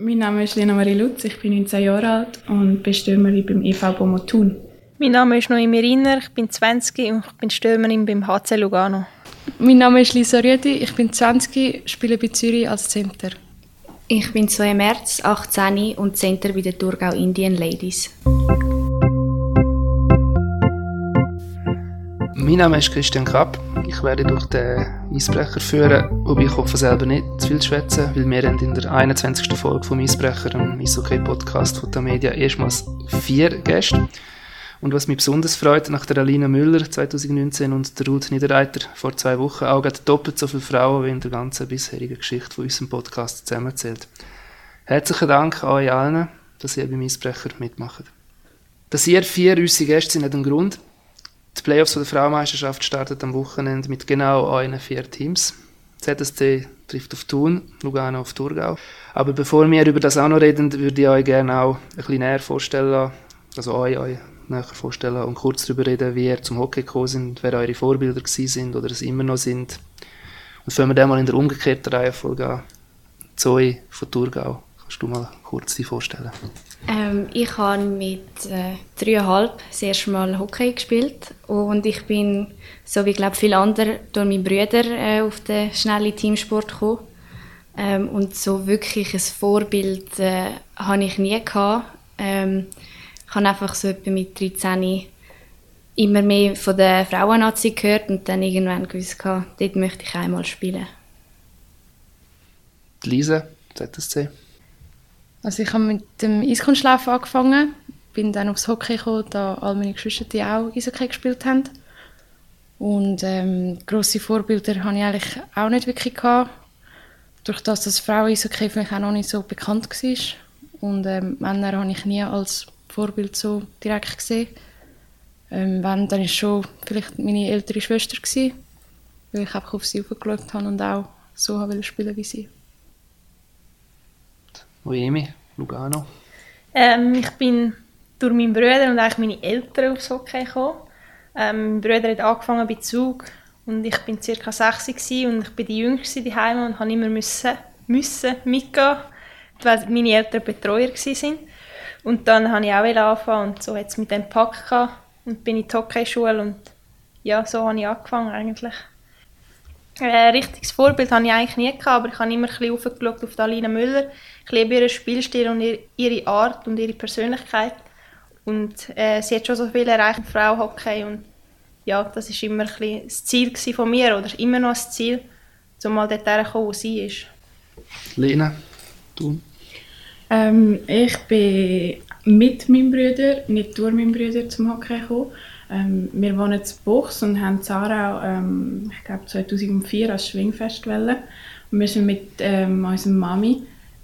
Mein Name ist Lena Marie Lutz, ich bin 19 Jahre alt und bin Stürmerin beim EV Bomotun. Mein Name ist Noemi Rinner, ich bin 20 und ich bin Stürmerin beim HC Lugano. Mein Name ist Lisa Rüdi, ich bin 20, spiele bei Zürich als Center. Ich bin Zoe März, 18 und Center bei den Thurgau Indian Ladies. Mein Name ist Christian Kapp. Ich werde durch den Eisbrecher führen, wobei ich hoffe selber nicht zu viel zu schwätzen, weil wir haben in der 21. Folge vom Eisbrecher, einem Eishockey-Podcast von der Media, erstmals vier Gäste. Und was mich besonders freut, nach der Alina Müller 2019 und der Ruth Niederreiter vor zwei Wochen auch doppelt so viele Frauen wie in der ganzen bisherigen Geschichte von unserem Podcast zusammenzählt. Herzlichen Dank an euch allen, dass ihr beim Eisbrecher mitmacht. Dass ihr vier unsere Gäste sind, hat einen Grund. Die Playoffs der Frauenmeisterschaft startet am Wochenende mit genau einen vier Teams. ZSC trifft auf Thun, Lugano auf Thurgau. Aber bevor wir über das auch noch reden, würde ich euch gerne auch ein bisschen näher vorstellen, also euch, euch näher vorstellen und kurz darüber reden, wie ihr zum Hockey gekommen sind, wer eure Vorbilder sind oder es immer noch sind. Und fangen wir dann mal in der umgekehrten Reihenfolge an. Zoe von Thurgau, kannst du mal kurz dich vorstellen? Ähm, ich habe mit äh, dreieinhalb das erste Mal Hockey gespielt und ich bin, so wie glaube viele andere, durch meine Brüder äh, auf den schnellen Teamsport gekommen. Ähm, und so wirklich ein Vorbild äh, habe ich nie gehabt. Ähm, ich habe einfach so etwa mit 13 immer mehr von der Frauennazi gehört und dann irgendwann gewusst, dort möchte ich einmal spielen. Lisa, ZSC? Also ich habe mit dem Eiskunstlaufen angefangen, bin dann aufs Hockey gekommen, da all meine Geschwister die auch Eishockey gespielt haben. Und ähm, grosse Vorbilder hatte ich eigentlich auch nicht wirklich gehabt. Durch das, dass Frauen-Eishockey für mich auch noch nicht so bekannt war. Und ähm, Männer habe ich nie als Vorbild so direkt gesehen. Ähm, wenn, dann war schon vielleicht meine ältere Schwester, gewesen, weil ich einfach auf sie aufgeschaut habe und auch so spielen wie sie. Noemi, Lugano? Ähm, ich bin durch meinen Bruder und eigentlich meine Eltern aufs Hockey gekommen. Ähm, mein Bruder hat angefangen bei Zug und ich bin ca. 60 und ich bin die Jüngste daheim und habe immer müssen, müssen mitgehen, weil meine Eltern Betreuer waren. Und dann habe ich auch anfangen und so hat es mit dem Pack gehabt und bin in die Hockeyschule und ja, so habe ich angefangen eigentlich. Ein äh, richtiges Vorbild hatte ich eigentlich nie, gehabt, aber ich habe immer ein bisschen auf Alina Müller. Ich liebe ihren Spielstil und ihre Art und ihre Persönlichkeit. Und äh, sie hat schon so viel erreicht im Frauenhockey und ja, das war immer ein bisschen das Ziel von mir oder immer noch das Ziel, um mal dort zu kommen, wo sie ist. Lena, du? Ähm, ich bin mit meinem Bruder, nicht durch meinen Bruder zum Hockey gekommen. Ähm, wir wohnen in Buchs und haben Zarau, ähm, ich glaube 2004 als Schwingfest wollen. Und wir sind mit ähm, unserer Mami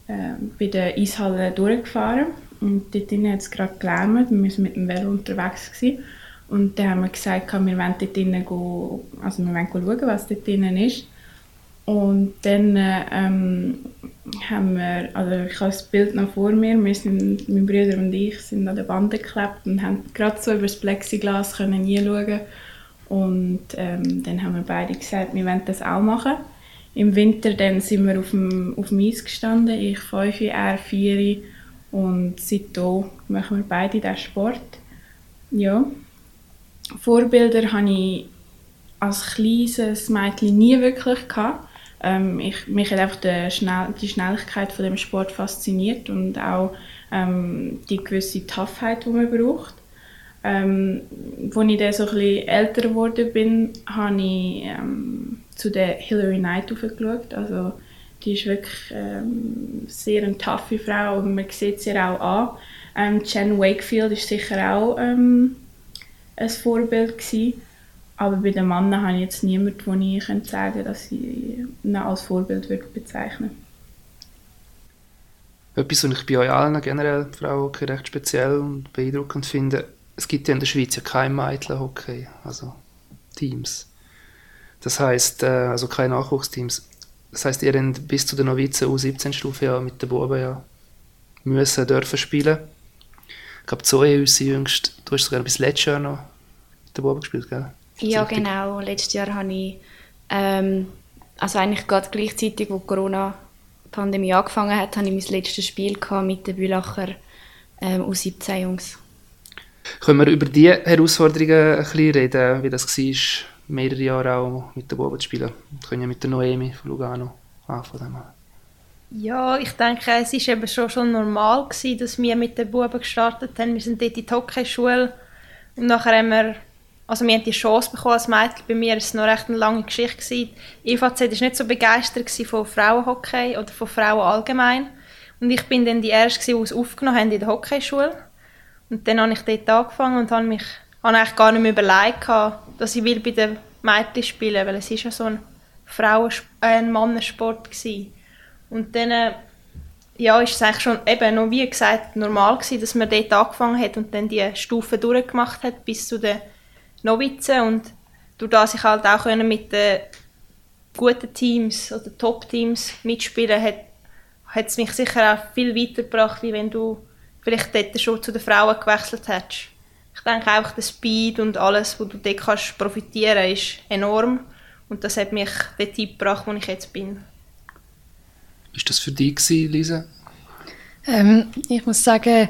äh, bei der Eishalle durchgefahren und dort hat es gerade gelärmt wir waren mit dem Velo unterwegs. Gewesen. Und dann haben wir gesagt, wir wollen dort drinnen also schauen, was dort drinnen ist. Und dann ähm, haben wir, also ich habe das Bild noch vor mir, wir sind, mein Bruder und ich sind an der Wand geklebt und haben gerade so über das Plexiglas können hinschauen und ähm, dann haben wir beide gesagt, wir wollen das auch machen. Im Winter dann sind wir auf dem, auf dem Eis gestanden, ich 5, er 4 und seitdem machen wir beide diesen Sport. Ja. Vorbilder hatte ich als kleines Mädchen nie wirklich. Gehabt. Ähm, ich, mich hat einfach die, Schnell die Schnelligkeit von dem Sport fasziniert und auch ähm, die gewisse Toughheit, die man braucht. Ähm, als ich dann so ein bisschen älter geworden bin, habe ich ähm, zu der Hillary Knight aufgeschaut. Also, die ist wirklich ähm, sehr eine taffe Frau und man sieht sie auch an. Ähm, Jen Wakefield ist sicher auch ähm, ein Vorbild gewesen. Aber bei den Männern habe ich jetzt niemanden, wo ich sagen könnte, dass ich ihn als Vorbild würde bezeichnen Etwas, was ich bei euch allen generell Frauenhockey recht speziell und beeindruckend finde, es gibt ja in der Schweiz ja kein Mädchenhockey, also Teams. Das heißt, äh, also keine Nachwuchsteams. Das heißt, ihr habt bis zu der Novizen U17-Stufe ja mit den Buben ja müssen dürfen spielen. Ich glaube, Zoe, unsere Jüngste, du hast sogar bis letztes Jahr noch mit den Buben gespielt, gell? Ja, genau. Letztes Jahr habe ich, ähm, also eigentlich gerade gleichzeitig, wo Corona Pandemie angefangen hat, hatte ich mein letztes Spiel mit den Bülacher ähm, U17 Jungs. Können wir über diese Herausforderungen ein bisschen reden, wie das war, mehrere Jahre auch mit den Buben zu spielen? Wir können ja mit der Noemi von Lugano anfangen. Ja, ich denke, es war eben schon, schon normal, gewesen, dass wir mit den Buben gestartet haben. Wir sind dort in die Hockeyschule und nachher haben wir, also wir haben die Chance bekommen als Mädchen. Bei mir war es noch recht eine lange Geschichte. Gewesen. Die EVZ war nicht so begeistert von Frauenhockey oder von Frauen allgemein. Und ich bin dann die Erste, die es aufgenommen haben in der Hockeyschule. Und dann habe ich dort angefangen und habe mich habe eigentlich gar nicht mehr überlegt, dass ich will bei den Mädchen spielen will, weil es ist ja so ein Frauen äh, ein Mannensport gewesen. Und dann äh, ja, ist es eigentlich schon eben noch, wie gesagt, normal gewesen, dass man dort angefangen hat und dann die Stufen durchgemacht hat bis zu den Novizen und durch das ich halt auch mit den guten Teams oder Top-Teams mitspielen hat, hat es mich sicher auch viel weitergebracht, wie wenn du vielleicht dort schon zu den Frauen gewechselt hättest. Ich denke auch, der Speed und alles, wo du dort kannst profitieren ist enorm. Und das hat mich dorthin gebracht, wo ich jetzt bin. War das für dich, Lisa? Ähm, ich muss sagen,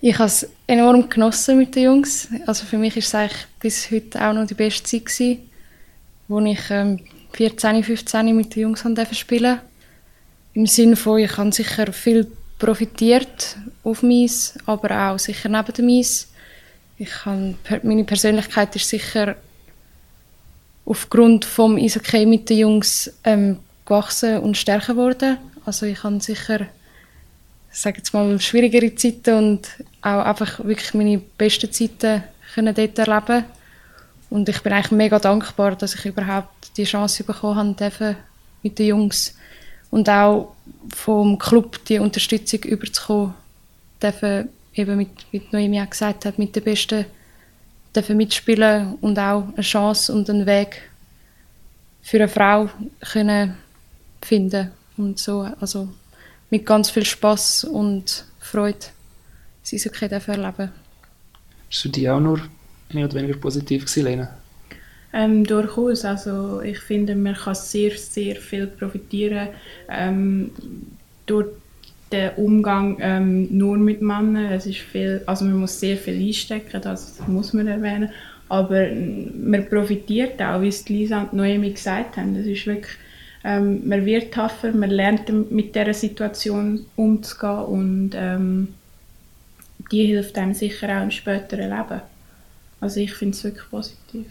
ich habe es enorm genossen mit den Jungs. Also für mich war es eigentlich bis heute auch noch die beste Zeit gewesen, wo ich ähm, 14, 15 mit den Jungs spielen Im Sinne von, ich habe sicher viel profitiert auf Mies, aber auch sicher neben dem Mies. Ich habe, meine Persönlichkeit ist sicher aufgrund vom Eishockey mit den Jungs ähm, gewachsen und stärker geworden. Also ich habe sicher, sage jetzt mal, schwierigere Zeiten und auch einfach wirklich meine besten Zeiten können dort erleben. Und ich bin eigentlich mega dankbar, dass ich überhaupt die Chance bekommen habe, mit den Jungs und auch vom Club die Unterstützung überzukommen, dürfen eben mit, wie Noemi auch gesagt hat, mit den Besten dürfen mitspielen und auch eine Chance und einen Weg für eine Frau können finden. Und so, also mit ganz viel Spaß und Freude das Eishockey erleben. Ist für dich auch nur mehr oder weniger positiv gewesen, Lena? Ähm, durchaus. Also ich finde, man kann sehr, sehr viel profitieren ähm, durch den Umgang ähm, nur mit Männern. Es ist viel, also man muss sehr viel einstecken, das muss man erwähnen. Aber man profitiert auch, wie es Lisa und Noemi gesagt haben. Das ist wirklich, ähm, man wird tougher, man lernt mit dieser Situation umzugehen und ähm, die hilft einem sicher auch im späteren Leben. Also ich finde es wirklich positiv.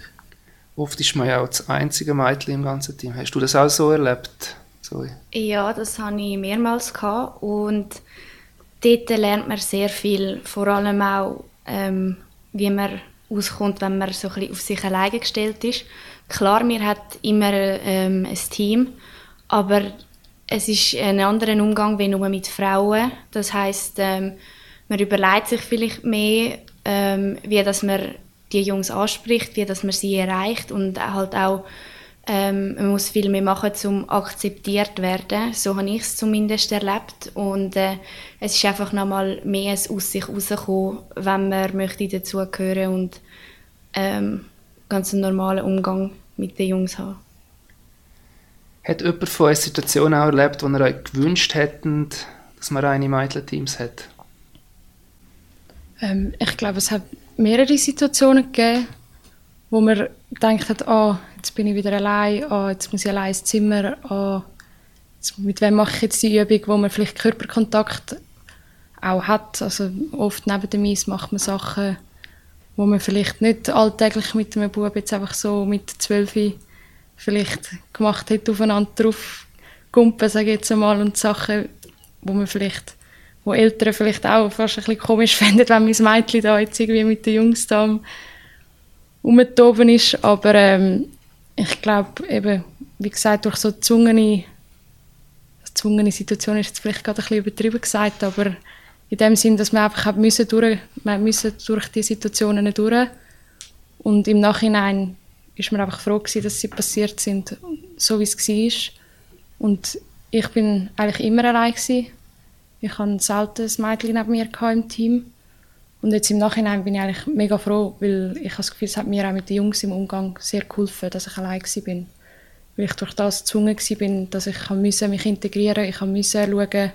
Oft ist man ja auch das einzige Mädchen im ganzen Team. Hast du das auch so erlebt? Zoe? Ja, das hatte ich mehrmals gehabt und dort lernt man sehr viel, vor allem auch, ähm, wie man auskommt, wenn man so ein auf sich alleine gestellt ist. Klar, man hat immer ähm, ein Team, aber es ist ein anderer Umgang wie nur mit Frauen. Das heißt, ähm, man überlegt sich vielleicht mehr, ähm, wie dass man die Jungs anspricht, wie dass man sie erreicht und halt auch ähm, man muss viel mehr machen, um akzeptiert werden. So habe ich es zumindest erlebt und äh, es ist einfach nochmal mehr aus sich herausgekommen, wenn man möchte dazugehören und ähm, ganz einen normalen Umgang mit den Jungs haben. Hat jemand von euch Situationen auch erlebt, wo ihr euch gewünscht hättet, dass man eine Mädchenteams hat? Ähm, ich glaube, es hat mehrere Situationen gegeben, wo man denkt hat, oh, jetzt bin ich wieder allein, oh, jetzt muss ich allein ins Zimmer, oh, jetzt, mit wem mache ich jetzt die Übung, wo man vielleicht Körperkontakt auch hat. Also oft neben dem Eis macht man Sachen, wo man vielleicht nicht alltäglich mit einem Bub jetzt einfach so mit zwölf vielleicht gemacht hat, aufeinander drauf gumpen, sage ich jetzt einmal, und Sachen, wo man vielleicht wo Eltern vielleicht auch fast ein bisschen komisch finden, wenn mein Mädchen da jetzt irgendwie mit den Jungs da rumtoben ist. Aber ähm, ich glaube eben, wie gesagt, durch so gezwungene, gezwungene Situationen ist jetzt vielleicht gerade ein bisschen übertrieben gesagt, aber in dem Sinn, dass wir einfach müssen durch, wir müssen durch die Situationen durch und im Nachhinein ist man einfach froh gewesen, dass sie passiert sind, so wie es war. Und ich bin eigentlich immer allein gewesen. Ich hatte selten ein Mädchen neben mir im Team. Und jetzt im Nachhinein bin ich eigentlich mega froh, weil ich habe das Gefühl, es hat mir auch mit den Jungs im Umgang sehr geholfen, dass ich allein war. weil ich durch das gezwungen war, dass ich mich integrieren musste. Ich musste schauen,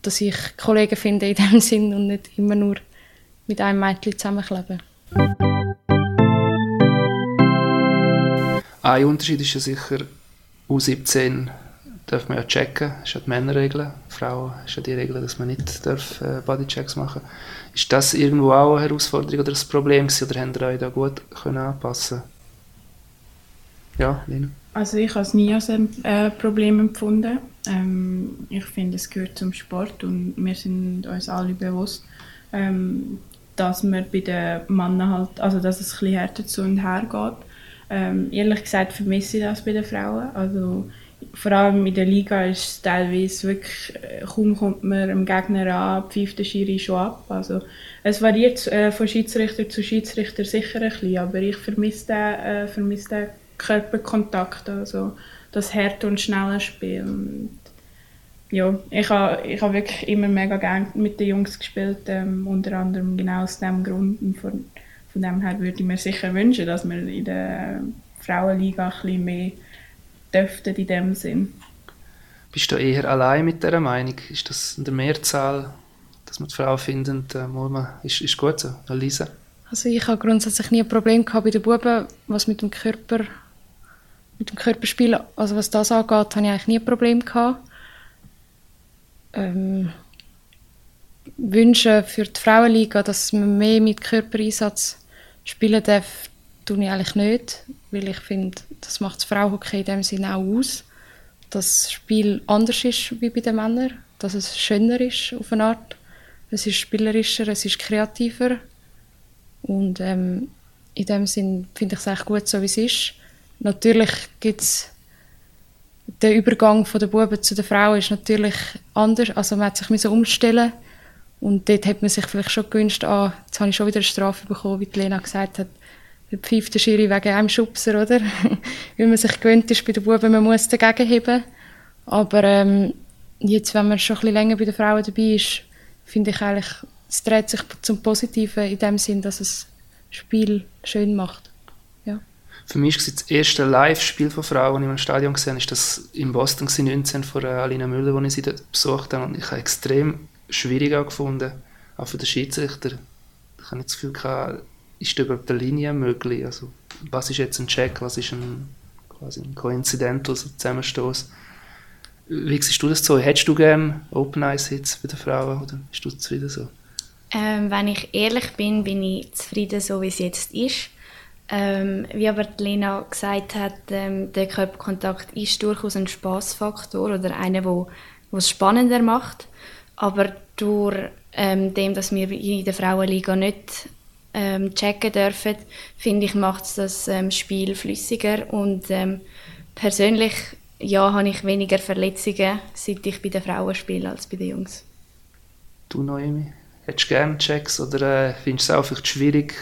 dass ich Kollegen finde in diesem Sinn und nicht immer nur mit einem Mädchen zusammenkleben. Ein Unterschied ist ja sicher, U17 darf man ja checken, das ist ja die Männerregel. Frauen ist ja die Regel, dass man nicht darf, äh, Bodychecks machen darf. Ist das irgendwo auch eine Herausforderung oder ein Problem gewesen, oder habt ihr euch da gut können anpassen Ja, Lina? Also ich habe es nie als ein äh, Problem empfunden. Ähm, ich finde, es gehört zum Sport und wir sind uns alle bewusst, ähm, dass man bei den Männern halt, also dass es ein härter zu und her geht. Ähm, ehrlich gesagt vermisse ich das bei den Frauen. Also, vor allem in der Liga ist es teilweise wirklich, äh, kaum kommt man dem Gegner an, pfeift der Schiri schon ab. Also, es variiert äh, von Schiedsrichter zu Schiedsrichter sicher ein bisschen, aber ich vermisse den, äh, vermisse den Körperkontakt, also das härte und schnelle Spiel. Und ja, ich habe ich ha wirklich immer mega gerne mit den Jungs gespielt, ähm, unter anderem genau aus diesem Grund. Und von, von dem her würde ich mir sicher wünschen, dass wir in der Frauenliga ein bisschen mehr dürften in dem Sinn. Bist du eher allein mit dieser Meinung? Ist das in der Mehrzahl, dass man die Frau findet, äh, man, ist, ist gut so, Lisa? Also ich habe grundsätzlich nie ein Problem gehabt bei den Buben, was mit dem Körper, mit dem Körperspiel, also was das angeht, habe ich eigentlich nie ein Problem gehabt. Ähm, Wünsche für die Frauenliga, dass man mehr mit Körpereinsatz spielen darf, tue ich eigentlich nicht, weil ich finde, das macht das Frauenhockey in dem Sinne auch aus, dass das Spiel anders ist wie bei den Männern, dass es schöner ist auf eine Art, es ist spielerischer, es ist kreativer. Und ähm, in dem Sinne finde ich es echt gut, so wie es ist. Natürlich gibt es der Übergang von der Buben zu der Frau ist natürlich anders, also man hat sich müssen umstellen. Und dort hat man sich vielleicht schon gewünscht, ah, jetzt habe ich schon wieder eine Strafe bekommen, wie Lena gesagt hat, der pfeift der Schiri wegen einem Schubser, oder? Weil man sich gewöhnt ist bei den Buben, man muss dagegen heben. Aber ähm, jetzt, wenn man schon ein bisschen länger bei den Frauen dabei ist, finde ich eigentlich, es dreht sich zum Positiven in dem Sinn, dass es das Spiel schön macht. Ja. Für mich war das erste Live-Spiel von Frauen, das ich im Stadion gesehen habe, ist das in Boston 19 von Alina Müller, wo ich sie dort besucht habe. Und ich habe extrem schwierig gefunden, auch für den Schiedsrichter. Ich habe nicht das Gefühl gehabt, ist überhaupt eine Linie möglich? Also, was ist jetzt ein Check, was ist ein, quasi ein Coincidental, so Zusammenstoß? Wie siehst du das so? Hättest du gerne Open Eyes Hits für die Frauen oder bist du zufrieden so? Ähm, wenn ich ehrlich bin, bin ich zufrieden, so wie es jetzt ist. Ähm, wie aber Lena gesagt hat, ähm, der Körperkontakt ist durchaus ein Spaßfaktor oder einer, wo es spannender macht. Aber durch ähm, dem, dass wir in der Frauenliga nicht ähm, checken dürfen, finde ich, macht es das ähm, Spiel flüssiger und ähm, persönlich ja, habe ich weniger Verletzungen, seit ich bei den Frauen spiele, als bei den Jungs. Du, Noemi, hättest du gerne Checks oder äh, findest du es auch vielleicht schwierig,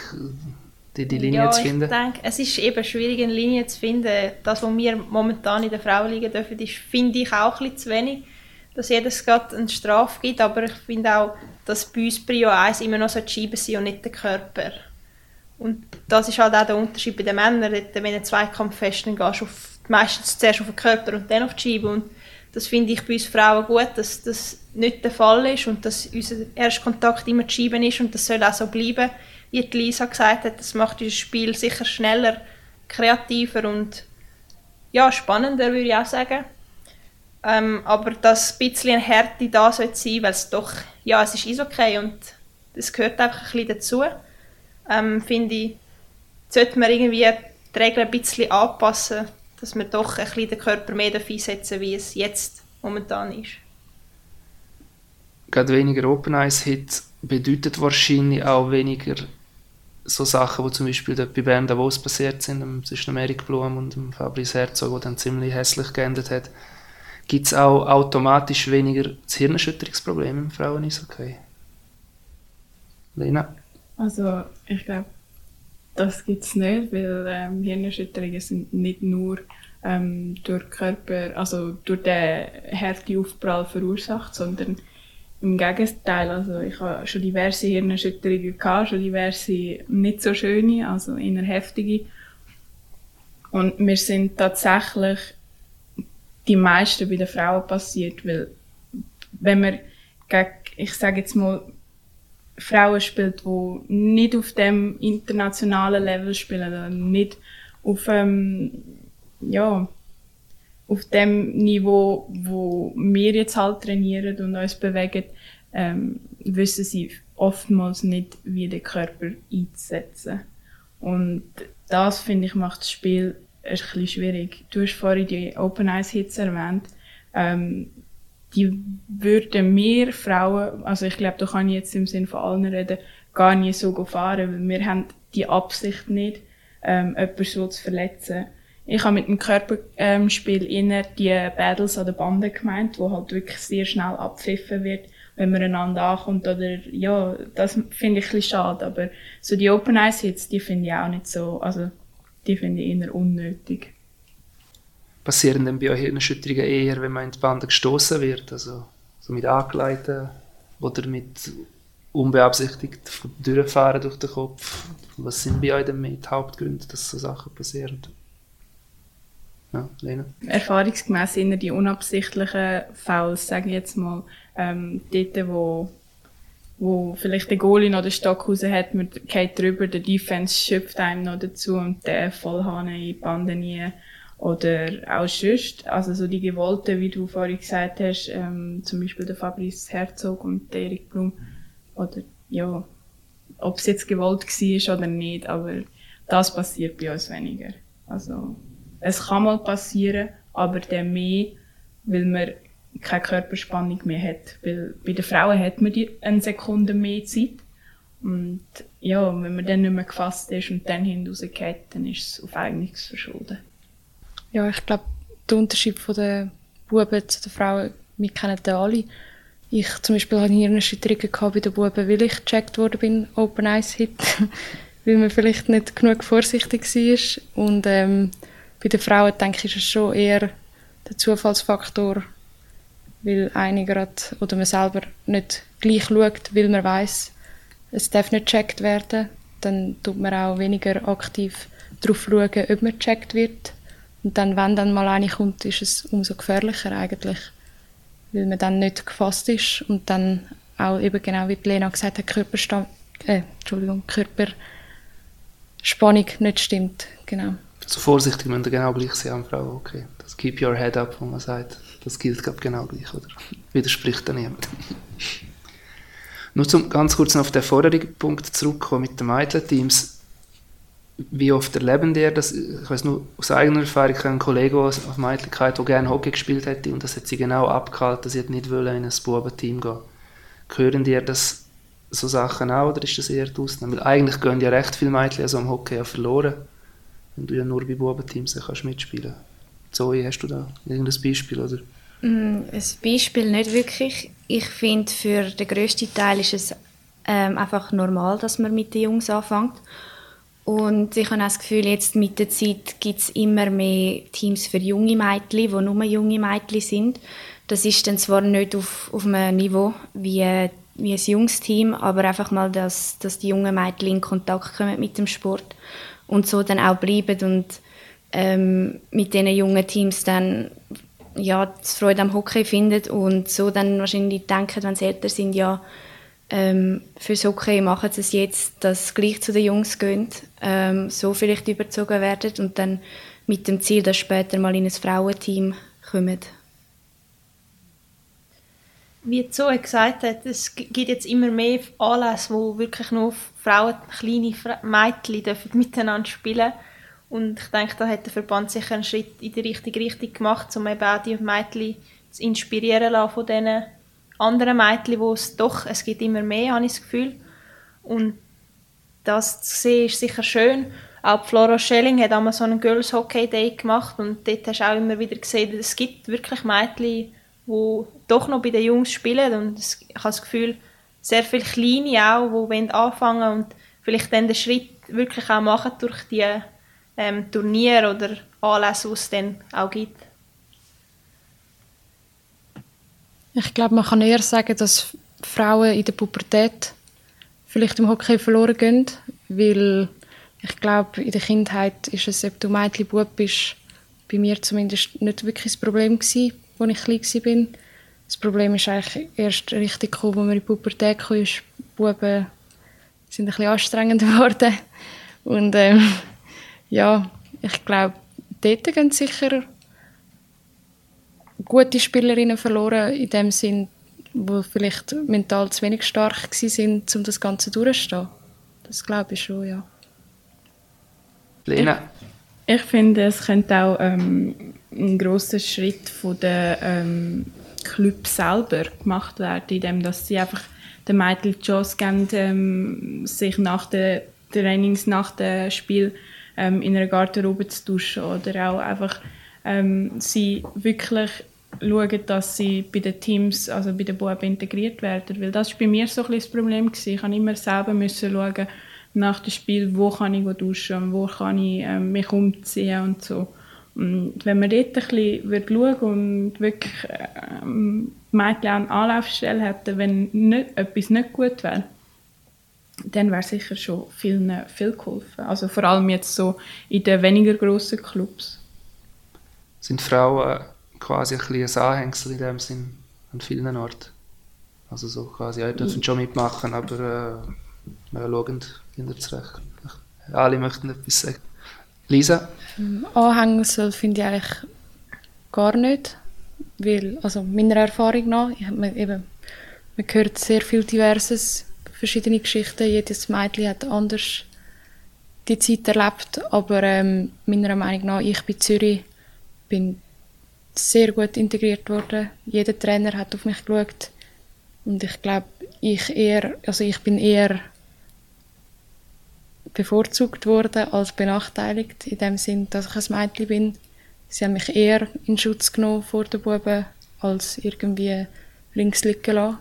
die, die Linie ja, zu finden? ich denke, es ist eben schwierig, eine Linie zu finden. Das, was wir momentan in der Frauenliga dürfen, ist, finde ich auch ein bisschen zu wenig dass jedes gerade eine Strafe gibt, aber ich finde auch, dass bei uns Prio 1 immer noch so die Scheiben sind und nicht der Körper. Und das ist halt auch der Unterschied bei den Männern. Wenn du Zweikampf fest, dann gehst du auf, meistens zuerst auf den Körper und dann auf die Scheibe. Und das finde ich bei uns Frauen gut, dass das nicht der Fall ist und dass unser erster Kontakt immer die Scheibe ist und das soll auch so bleiben, wie die Lisa gesagt hat. Das macht unser Spiel sicher schneller, kreativer und ja, spannender, würde ich auch sagen. Ähm, aber dass ein bisschen Härte da sollte sein, weil es doch, ja, es ist okay und das gehört einfach ein bisschen dazu. Ähm, finde ich, sollte man irgendwie die Regeln ein bisschen anpassen, dass man doch ein bisschen den Körper mehr einsetzen wie es jetzt momentan ist. Gerade weniger Open Eyes Hit bedeutet wahrscheinlich auch weniger so Sachen, die zum Beispiel bei Bern Davos passiert sind, zwischen Erik Blum und Fabrice Herzog, der dann ziemlich hässlich geendet hat gibt es auch automatisch weniger das Hirnerschütterungsproblem im Frauen-Eishockey? Lena? Also ich glaube, das gibt es nicht, weil ähm, Hirnerschütterungen sind nicht nur ähm, durch Körper, also durch den Härteaufprall verursacht, sondern im Gegenteil. Also ich habe schon diverse Hirnerschütterungen gehabt, schon diverse nicht so schöne, also eher heftige. Und wir sind tatsächlich die meisten bei den Frauen passiert, weil wenn man gegen, ich sage jetzt mal, Frauen spielt, die nicht auf dem internationalen Level spielen, oder nicht auf, ähm, ja, auf dem Niveau, wo wir jetzt halt trainieren und uns bewegen, ähm, wissen sie oftmals nicht, wie den Körper einzusetzen. Und das, finde ich, macht das Spiel ein bisschen schwierig. Du hast vorhin die Open Eyes Hits erwähnt. Ähm, die würden wir Frauen, also ich glaube, da kann ich jetzt im Sinne von allen reden, gar nicht so fahren, weil wir haben die Absicht nicht, ähm, jemanden so zu verletzen. Ich habe mit dem Körperspiel ähm, inner die Battles an der Bande gemeint, wo halt wirklich sehr schnell abpfiffen wird, wenn man einander ankommt oder, ja, das finde ich ein bisschen schade, aber so die Open Eyes Hits, die finde ich auch nicht so, also, die finde ich eher unnötig passieren dann bei euch Hirnerschütterungen eher, wenn man in die Bande gestoßen wird, also so mit Angeleiten oder mit unbeabsichtigt durchfahren durch den Kopf? Was sind bei euch denn mit Hauptgründe, dass so Sachen passieren? Ja, Lena? Erfahrungsgemäß sind die unabsichtlichen Fouls, sage ich jetzt mal, ähm, dort, wo, wo vielleicht der Goalie noch den Stock raus hat, man geht drüber, der Defense schöpft einem noch dazu und der Vollhahn in die Bande oder auch sonst, also so die Gewollte, wie du vorhin gesagt hast, ähm, zum Beispiel der Fabrice Herzog und der Erik Blum, oder ja, ob es jetzt gewollt war oder nicht, aber das passiert bei uns weniger. Also es kann mal passieren, aber der mehr, weil man keine Körperspannung mehr hat. Weil bei den Frauen hat man die eine Sekunde mehr Zeit. Und ja, wenn man dann nicht mehr gefasst ist und dann hinausgeht, dann ist es auf eigenes Verschulden. Ja, ich glaube, der Unterschied von den Buben zu den Frauen, wir kennen den alle. Ich zum Beispiel hatte Hirnerschütterungen bei den Buben, weil ich gecheckt worden bin, Open Eyes Hit, weil man vielleicht nicht genug vorsichtig war. Und ähm, bei den Frauen denke ich, ist es schon eher der Zufallsfaktor, weil eine grad, oder man selber nicht gleich schaut, weil man weiß, es darf nicht gecheckt werden. Dann tut man auch weniger aktiv darauf schauen, ob man gecheckt wird. Und dann, wenn dann mal eine kommt, ist es umso gefährlicher eigentlich, weil man dann nicht gefasst ist und dann auch eben genau wie Lena gesagt hat, Körperstand, äh, Entschuldigung, Körperspannung nicht stimmt, genau. Also vorsichtig müssen genau gleich sein an Frau, okay. Das keep your head up, wo man sagt, das gilt glaube genau gleich, oder? Widerspricht da niemand. Nur zum ganz kurz noch auf den vorigen Punkt zurückkommen mit den Mädchen-Teams wie oft erleben ihr das? Ich weiß nur aus eigener Erfahrung, ich einen Kollegen auf Mädchenkeit, der gerne Hockey gespielt hätte und das hat sie genau abgehalten, sie hat nicht in ein Bubenteam gehen. Hören dir das so Sachen auch oder ist das eher die Ausnahme? Weil eigentlich gehen ja recht viele Mädchen also am Hockey ja verloren, wenn du ja nur bei Bubenteams kannst mitspielen. Zoe, hast du da irgendein Beispiel oder? Mm, ein Beispiel nicht wirklich. Ich finde, für den grössten Teil ist es ähm, einfach normal, dass man mit den Jungs anfängt. Und ich habe auch das Gefühl, jetzt mit der Zeit gibt es immer mehr Teams für junge Mädchen, die nur junge Mädchen sind. Das ist dann zwar nicht auf, auf einem Niveau wie, wie ein junges Team, aber einfach mal, dass, dass die jungen Mädchen in Kontakt kommen mit dem Sport und so dann auch bleiben und ähm, mit diesen jungen Teams dann ja, die Freude am Hockey finden und so dann wahrscheinlich denken, wenn sie älter sind, ja, ähm, fürs Hockey machen sie es jetzt, dass sie gleich zu den Jungs gehen, ähm, so vielleicht überzogen werden und dann mit dem Ziel, dass später mal in ein Frauenteam kommen. Wie Zoe gesagt hat, es gibt jetzt immer mehr Anlässe, wo wirklich nur Frauen, kleine Mädchen dürfen miteinander spielen und ich denke, da hat der Verband sicher einen Schritt in die richtige Richtung gemacht, um eben auch die Mädchen zu inspirieren von diesen anderen Mädchen, wo es doch, es gibt immer mehr, habe ich das Gefühl. Und das zu sehen, ist sicher schön. Auch Flora Schelling hat einmal so einen Girls Hockey Day gemacht und dort hast du auch immer wieder gesehen, es gibt wirklich Mädchen, die doch noch bei den Jungs spielen und ich habe das Gefühl, sehr viele Kleine auch, die anfangen und vielleicht dann den Schritt wirklich auch machen durch die ähm, Turniere oder Anlässe, die es dann auch gibt. Ich glaube, man kann eher sagen, dass Frauen in der Pubertät vielleicht im Hockey verloren gehen, weil ich glaube, in der Kindheit ist es, ob du Mädchen, Bub bist, bei mir zumindest nicht wirklich das Problem gewesen, als ich klein war. Das Problem ist eigentlich erst richtig gekommen, als wir in die Pubertät kamen. Buben sind ein bisschen anstrengend geworden. Und ähm, ja, ich glaube, dort gehen sicher gute Spielerinnen verloren, in dem Sinn, wo vielleicht mental zu wenig stark sind, um das Ganze durchzustehen. Das glaube ich schon, ja. Lena? Ich, ich finde, es könnte auch ähm, ein grosser Schritt von der ähm, Club selber gemacht werden, indem dass sie einfach den Mädchen die Chance geben, ähm, sich nach den Trainings, nach dem Spiel ähm, in einer Garderobe zu duschen oder auch einfach ähm, sie wirklich schauen, dass sie bei den Teams, also bei den Buben integriert werden. Weil das war bei mir so ein das Problem. Gewesen. Ich musste immer selber müssen schauen, nach dem Spiel, wo kann ich duschen, wo kann ich äh, mich umziehen und so. Und wenn man dort ein bisschen würde schauen und wirklich ähm, Mädchen eine Anlaufstelle hätten, wenn nicht, etwas nicht gut wäre, dann wäre sicher schon vielen viel geholfen. Also vor allem jetzt so in den weniger grossen Clubs. Sind Frauen quasi ein ein Anhängsel in dem Sinn an vielen Orten? Also so quasi, ja, dürfen schon mitmachen, aber äh, ja, schauend hinter zurecht. Alle möchten etwas sagen. Lisa? Anhängsel finde ich eigentlich gar nicht, weil, also meiner Erfahrung nach, ich, man, eben, man hört sehr viel Diverses, verschiedene Geschichten, jedes Mädchen hat anders die Zeit erlebt, aber ähm, meiner Meinung nach, ich bin Zürich, bin sehr gut integriert worden. Jeder Trainer hat auf mich geschaut und ich glaube, ich eher, also ich bin eher bevorzugt worden als benachteiligt, in dem Sinn, dass ich ein Mädchen bin. Sie haben mich eher in Schutz genommen vor den Buben, als irgendwie links liegen lassen.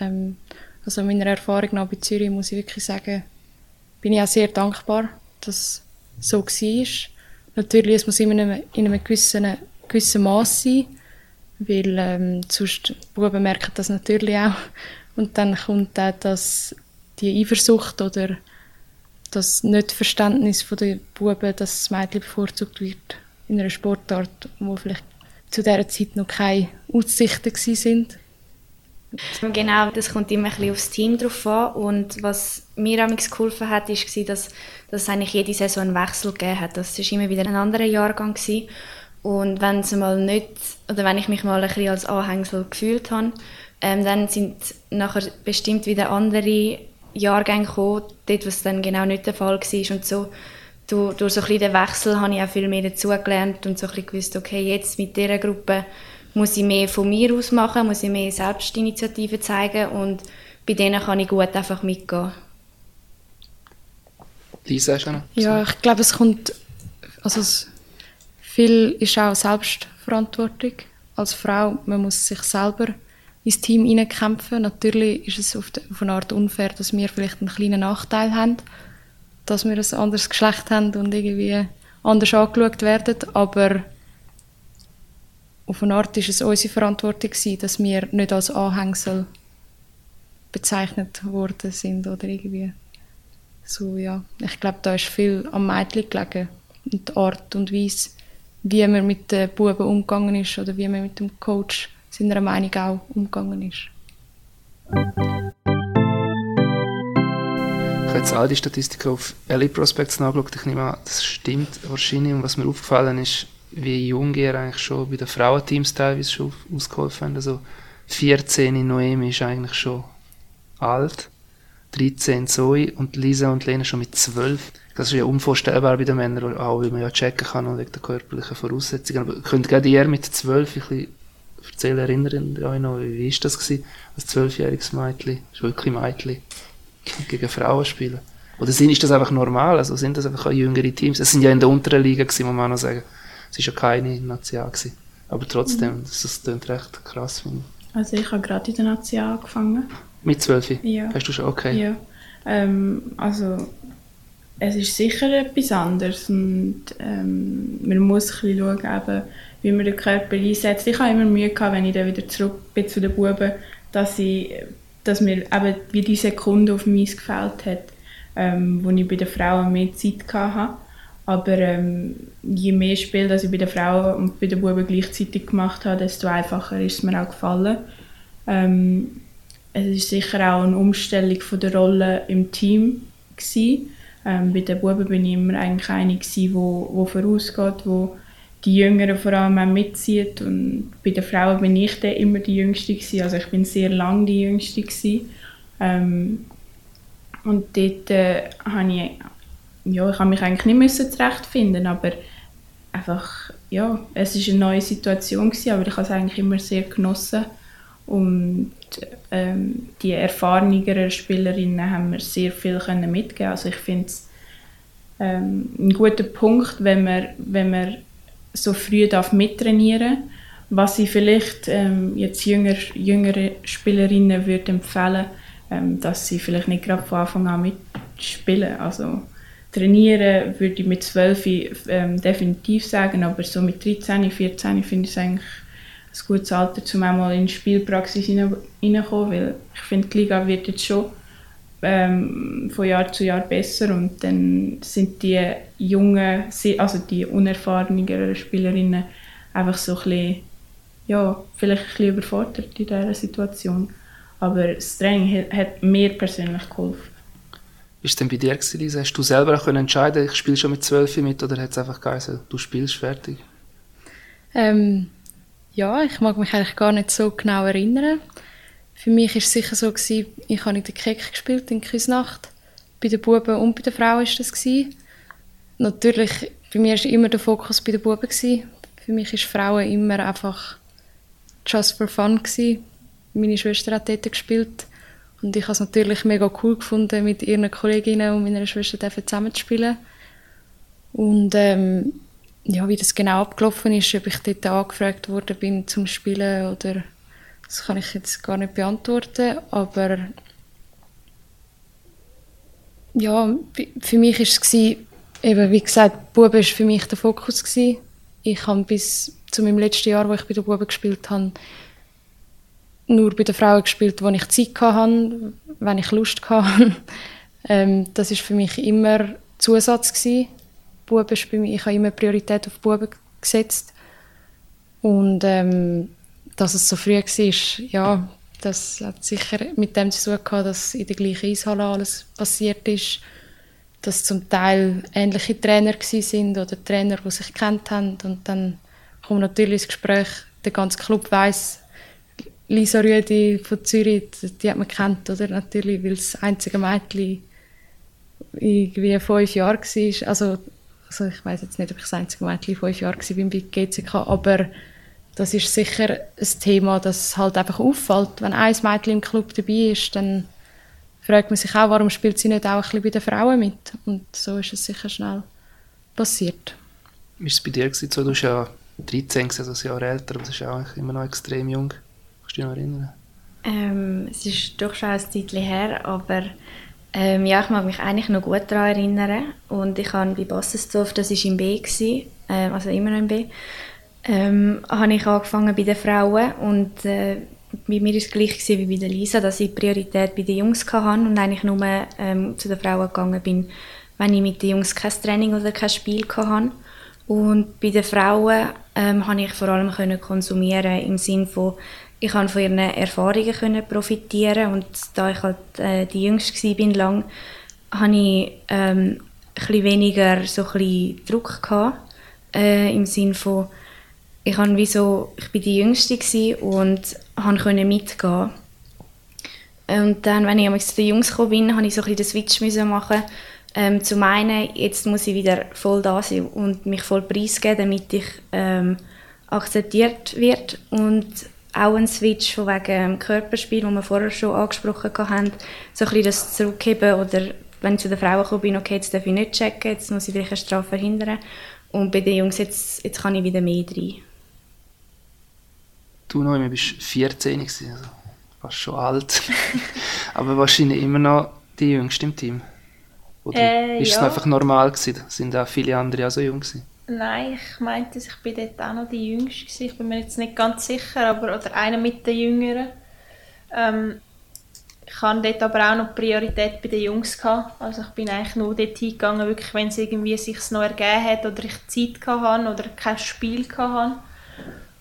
Ähm, also meiner Erfahrung nach bei Zürich muss ich wirklich sagen, bin ich auch sehr dankbar, dass es so war. Natürlich, es muss immer in einem, in einem gewissen, gewissen Maß sein, weil ähm, sonst Buben merken das natürlich auch. Und dann kommt auch das, die Eifersucht oder das Nicht-Verständnis der Buben, dass das Mädchen bevorzugt wird in einer Sportart, wo vielleicht zu dieser Zeit noch keine Aussichten sind. Genau, das kommt immer ein bisschen aufs Team drauf an. Und was mir am geholfen hat, war, dass, dass es eigentlich jede Saison einen Wechsel gegeben hat. Das war immer wieder ein anderer Jahrgang. Gewesen. Und wenn es mal nicht, oder wenn ich mich mal ein bisschen als Anhängsel gefühlt habe, ähm, dann sind nachher bestimmt wieder andere Jahrgänge gekommen, dort, was dann genau nicht der Fall war. Und so, durch, durch so ein den Wechsel habe ich auch viel mehr dazugelernt und so ein gewusst, okay, jetzt mit dieser Gruppe muss ich mehr von mir aus machen, muss ich mehr Selbstinitiative zeigen und bei denen kann ich gut einfach mitgehen. Lisa, schon Ja, ich glaube, es kommt, also es, viel ist auch Selbstverantwortung. Als Frau, man muss sich selber ins Team hineinkämpfen. Natürlich ist es auf, de, auf eine Art unfair, dass wir vielleicht einen kleinen Nachteil haben, dass wir ein anderes Geschlecht haben und irgendwie anders angeschaut werden, aber auf eine Art ist es unsere Verantwortung gewesen, dass wir nicht als Anhängsel bezeichnet worden sind oder irgendwie so, ja. Ich glaube, da ist viel am Mädchen gelegen und die Art und Weise, wie man mit den Buben umgegangen ist oder wie man mit dem Coach seiner Meinung auch umgegangen ist. Ich habe jetzt all die Statistiken auf Elite Prospects nachgeschaut. Ich nehme an, das stimmt wahrscheinlich. Und was mir aufgefallen ist, wie jung ihr eigentlich schon bei den Frauenteams teilweise schon ausgeholfen haben. Also 14 in Noemi ist eigentlich schon alt. 13 Zoe und Lisa und Lena schon mit 12. Das ist ja unvorstellbar bei den Männern, auch weil man ja checken kann wegen der körperlichen Voraussetzungen. Aber könnt gerade ihr mit 12 ein bisschen erzählen, erinnern euch noch, wie war das gewesen, als zwölfjähriges Mädchen, ist wirklich Mädchen, gegen Frauen spielen? Oder ist das einfach normal? Also sind das einfach auch jüngere Teams? Es sind ja in der unteren Liga gewesen, muss man auch noch sagen. Es war ja keine National gewesen. Aber trotzdem, mhm. das, das klingt recht krass, finde ich. Also ich habe gerade in der National angefangen. Mit zwölf? Ja. Hast du schon? Okay. Ja. Ähm, also es ist sicher etwas anderes und ähm, man muss ein bisschen schauen, eben, wie man den Körper einsetzt. Ich habe immer Mühe gehabt, wenn ich dann wieder zurück bin zu den Buben, dass, ich, dass mir eben wie die Sekunde auf mich gefällt hat. ähm, wo ich bei den Frauen mehr Zeit hatte. Aber ähm, je mehr Spiele dass ich bei den Frauen und bei den Buben gleichzeitig gemacht habe, desto einfacher ist es mir auch gefallen. Ähm, es ist sicher auch eine Umstellung von der Rolle im Team. Ähm, bei den Buben bin ich immer eigentlich eine gewesen, wo, wo vorausgeht, wo die Jüngeren vor allem auch mitzieht und bei den Frauen bin ich dann immer die Jüngste gewesen. also ich bin sehr lange die Jüngste. Ähm, und dort äh, habe ich, ja, ich habe mich eigentlich nicht zurechtfinden, aber einfach, ja, es ist eine neue Situation gewesen, aber ich habe es eigentlich immer sehr genossen und ähm, die erfahreneren Spielerinnen haben mir sehr viel können mitgeben. Also ich finde es ähm, ein guter Punkt, wenn man, wenn man so früh darf mittrainieren was ich vielleicht ähm, jetzt jünger, jüngere Spielerinnen würde empfehlen, ähm, dass sie vielleicht nicht gerade von Anfang an mitspielen. Also trainieren würde ich mit 12 ähm, definitiv sagen, aber so mit 13, 14 finde ich es eigentlich ein gutes Alter, um auch mal in die Spielpraxis reinzukommen, weil ich finde, die Liga wird jetzt schon ähm, von Jahr zu Jahr besser und dann sind die jungen, also die unerfahreneren Spielerinnen einfach so ein bisschen, ja, vielleicht ein bisschen überfordert in dieser Situation. Aber das Training hat mir persönlich geholfen. Es denn bei dir, Lisa? Hast du selber auch entscheiden ich spiele schon mit 12 mit oder hat es einfach geheißen, du spielst fertig? Ähm, ja, ich mag mich eigentlich gar nicht so genau erinnern. Für mich war es sicher so, gewesen, ich habe in der Kek gespielt, in Küsnacht. Bei den Buben und bei den Frauen war das. Gewesen. Natürlich, bei mir war immer der Fokus bei den Buben. Gewesen. Für mich war Frauen immer einfach just for fun. Gewesen. Meine Schwester hat dort gespielt. Und ich habe es natürlich mega cool gefunden, mit ihren Kolleginnen und meiner Schwester zusammen zu spielen. Und ähm, ja, wie das genau abgelaufen ist, ob ich dort angefragt worden bin zum Spielen oder das kann ich jetzt gar nicht beantworten, aber ja, für mich war es eben, wie gesagt, Buben war für mich der Fokus gewesen. Ich habe bis zu meinem letzten Jahr, wo ich bei den Buben gespielt habe, nur bei den Frauen gespielt, wo ich Zeit hatte, wenn ich Lust hatte. ähm, das ist für mich immer Zusatz gewesen. Buben mir, ich habe immer Priorität auf Buben gesetzt. Und ähm, dass es so früh war, ja, das hat sicher mit dem zu tun gehabt, dass in der gleichen Eishalle alles passiert ist, dass zum Teil ähnliche Trainer sind oder Trainer, die sich kennt haben und dann kommt natürlich ins Gespräch, der ganze Club weiß, Lisa Rüdi von Zürich, die hat man kennt, oder? Natürlich, weil das einzige Mädchen irgendwie fünf Jahre war. Also also ich weiß jetzt nicht, ob ich das einzige Mädchen fünf Jahre war bei GCK, aber das ist sicher ein Thema, das halt einfach auffällt. Wenn ein Mädchen im Club dabei ist, dann fragt man sich auch, warum spielt sie nicht auch ein bisschen bei den Frauen mit? Und so ist es sicher schnell passiert. Wie war es bei dir? Du bist ja 13, also ein Jahr älter, aber du bist auch immer noch extrem jung. Kannst du dich noch erinnern? Ähm, es ist schon ein Zeitchen her, aber ähm, ja, ich mag mich eigentlich noch gut daran erinnern. Und ich habe bei Bassesdorf, das war im B, gewesen, äh, also immer noch im B, ähm, habe ich angefangen bei den Frauen und äh, bei mir war es gleich wie bei der Lisa, dass ich Priorität bei den Jungs hatte und eigentlich nur ähm, zu den Frauen gegangen bin, wenn ich mit den Jungs kein Training oder kein Spiel hatte. Und bei den Frauen ähm, konnte ich vor allem konsumieren im Sinne von ich konnte von ihren Erfahrungen können profitieren und da ich halt äh, die Jüngste war lang, hatte ich ähm, ein weniger so Druck gehabt, äh, im Sinne von ich habe wie so, ich bin die Jüngste und konnte mitgehen. Und dann, wenn ich zu den Jungs gekommen bin, musste ich so ein den Switch machen. Ähm, zum einen, jetzt muss ich wieder voll da sein und mich voll preisgeben, damit ich ähm, akzeptiert wird und auch ein Switch von wegen Körperspiel, das wir vorher schon angesprochen haben, so ein bisschen das zurückheben oder wenn ich zu den Frauen gekommen bin, okay, jetzt darf ich nicht checken, jetzt muss ich vielleicht eine Strafe verhindern und bei den Jungs, jetzt, jetzt kann ich wieder mehr rein. Du noch, du bist 14, also fast schon alt, aber wahrscheinlich immer noch die Jüngste im Team. Oder äh, ist ja. es einfach normal gewesen? Sind auch viele andere auch so jung gewesen? Nein, ich meinte, ich bin dort auch noch die Jüngste. Ich bin mir jetzt nicht ganz sicher, aber oder einer mit den Jüngeren. Ähm, ich hatte dort aber auch noch Priorität bei den Jungs. Gehabt. Also ich bin eigentlich nur dort hingegangen, wirklich, wenn es irgendwie sich noch ergeben hat oder ich Zeit hatte oder kein Spiel hatte.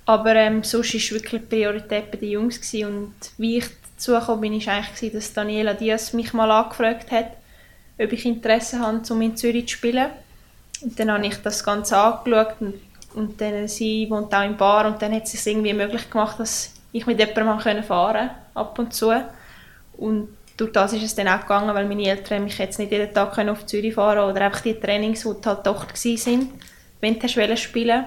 Aber ähm, sonst war wirklich Priorität bei den Jungs. Gewesen. Und wie ich dazu kam, bin ich eigentlich, dass Daniela Diaz mich mal angefragt hat, ob ich Interesse habe, um in Zürich zu spielen. Und dann habe ich das Ganze angeschaut und, und dann, sie wohnt auch im Bar und dann hat es sich irgendwie möglich gemacht, dass ich mit jemandem fahren ab und zu. Und durch das ist es dann auch gegangen, weil meine Eltern mich jetzt nicht jeden Tag auf Zürich fahren oder einfach die Trainings, die halt dort waren, wenn du spielen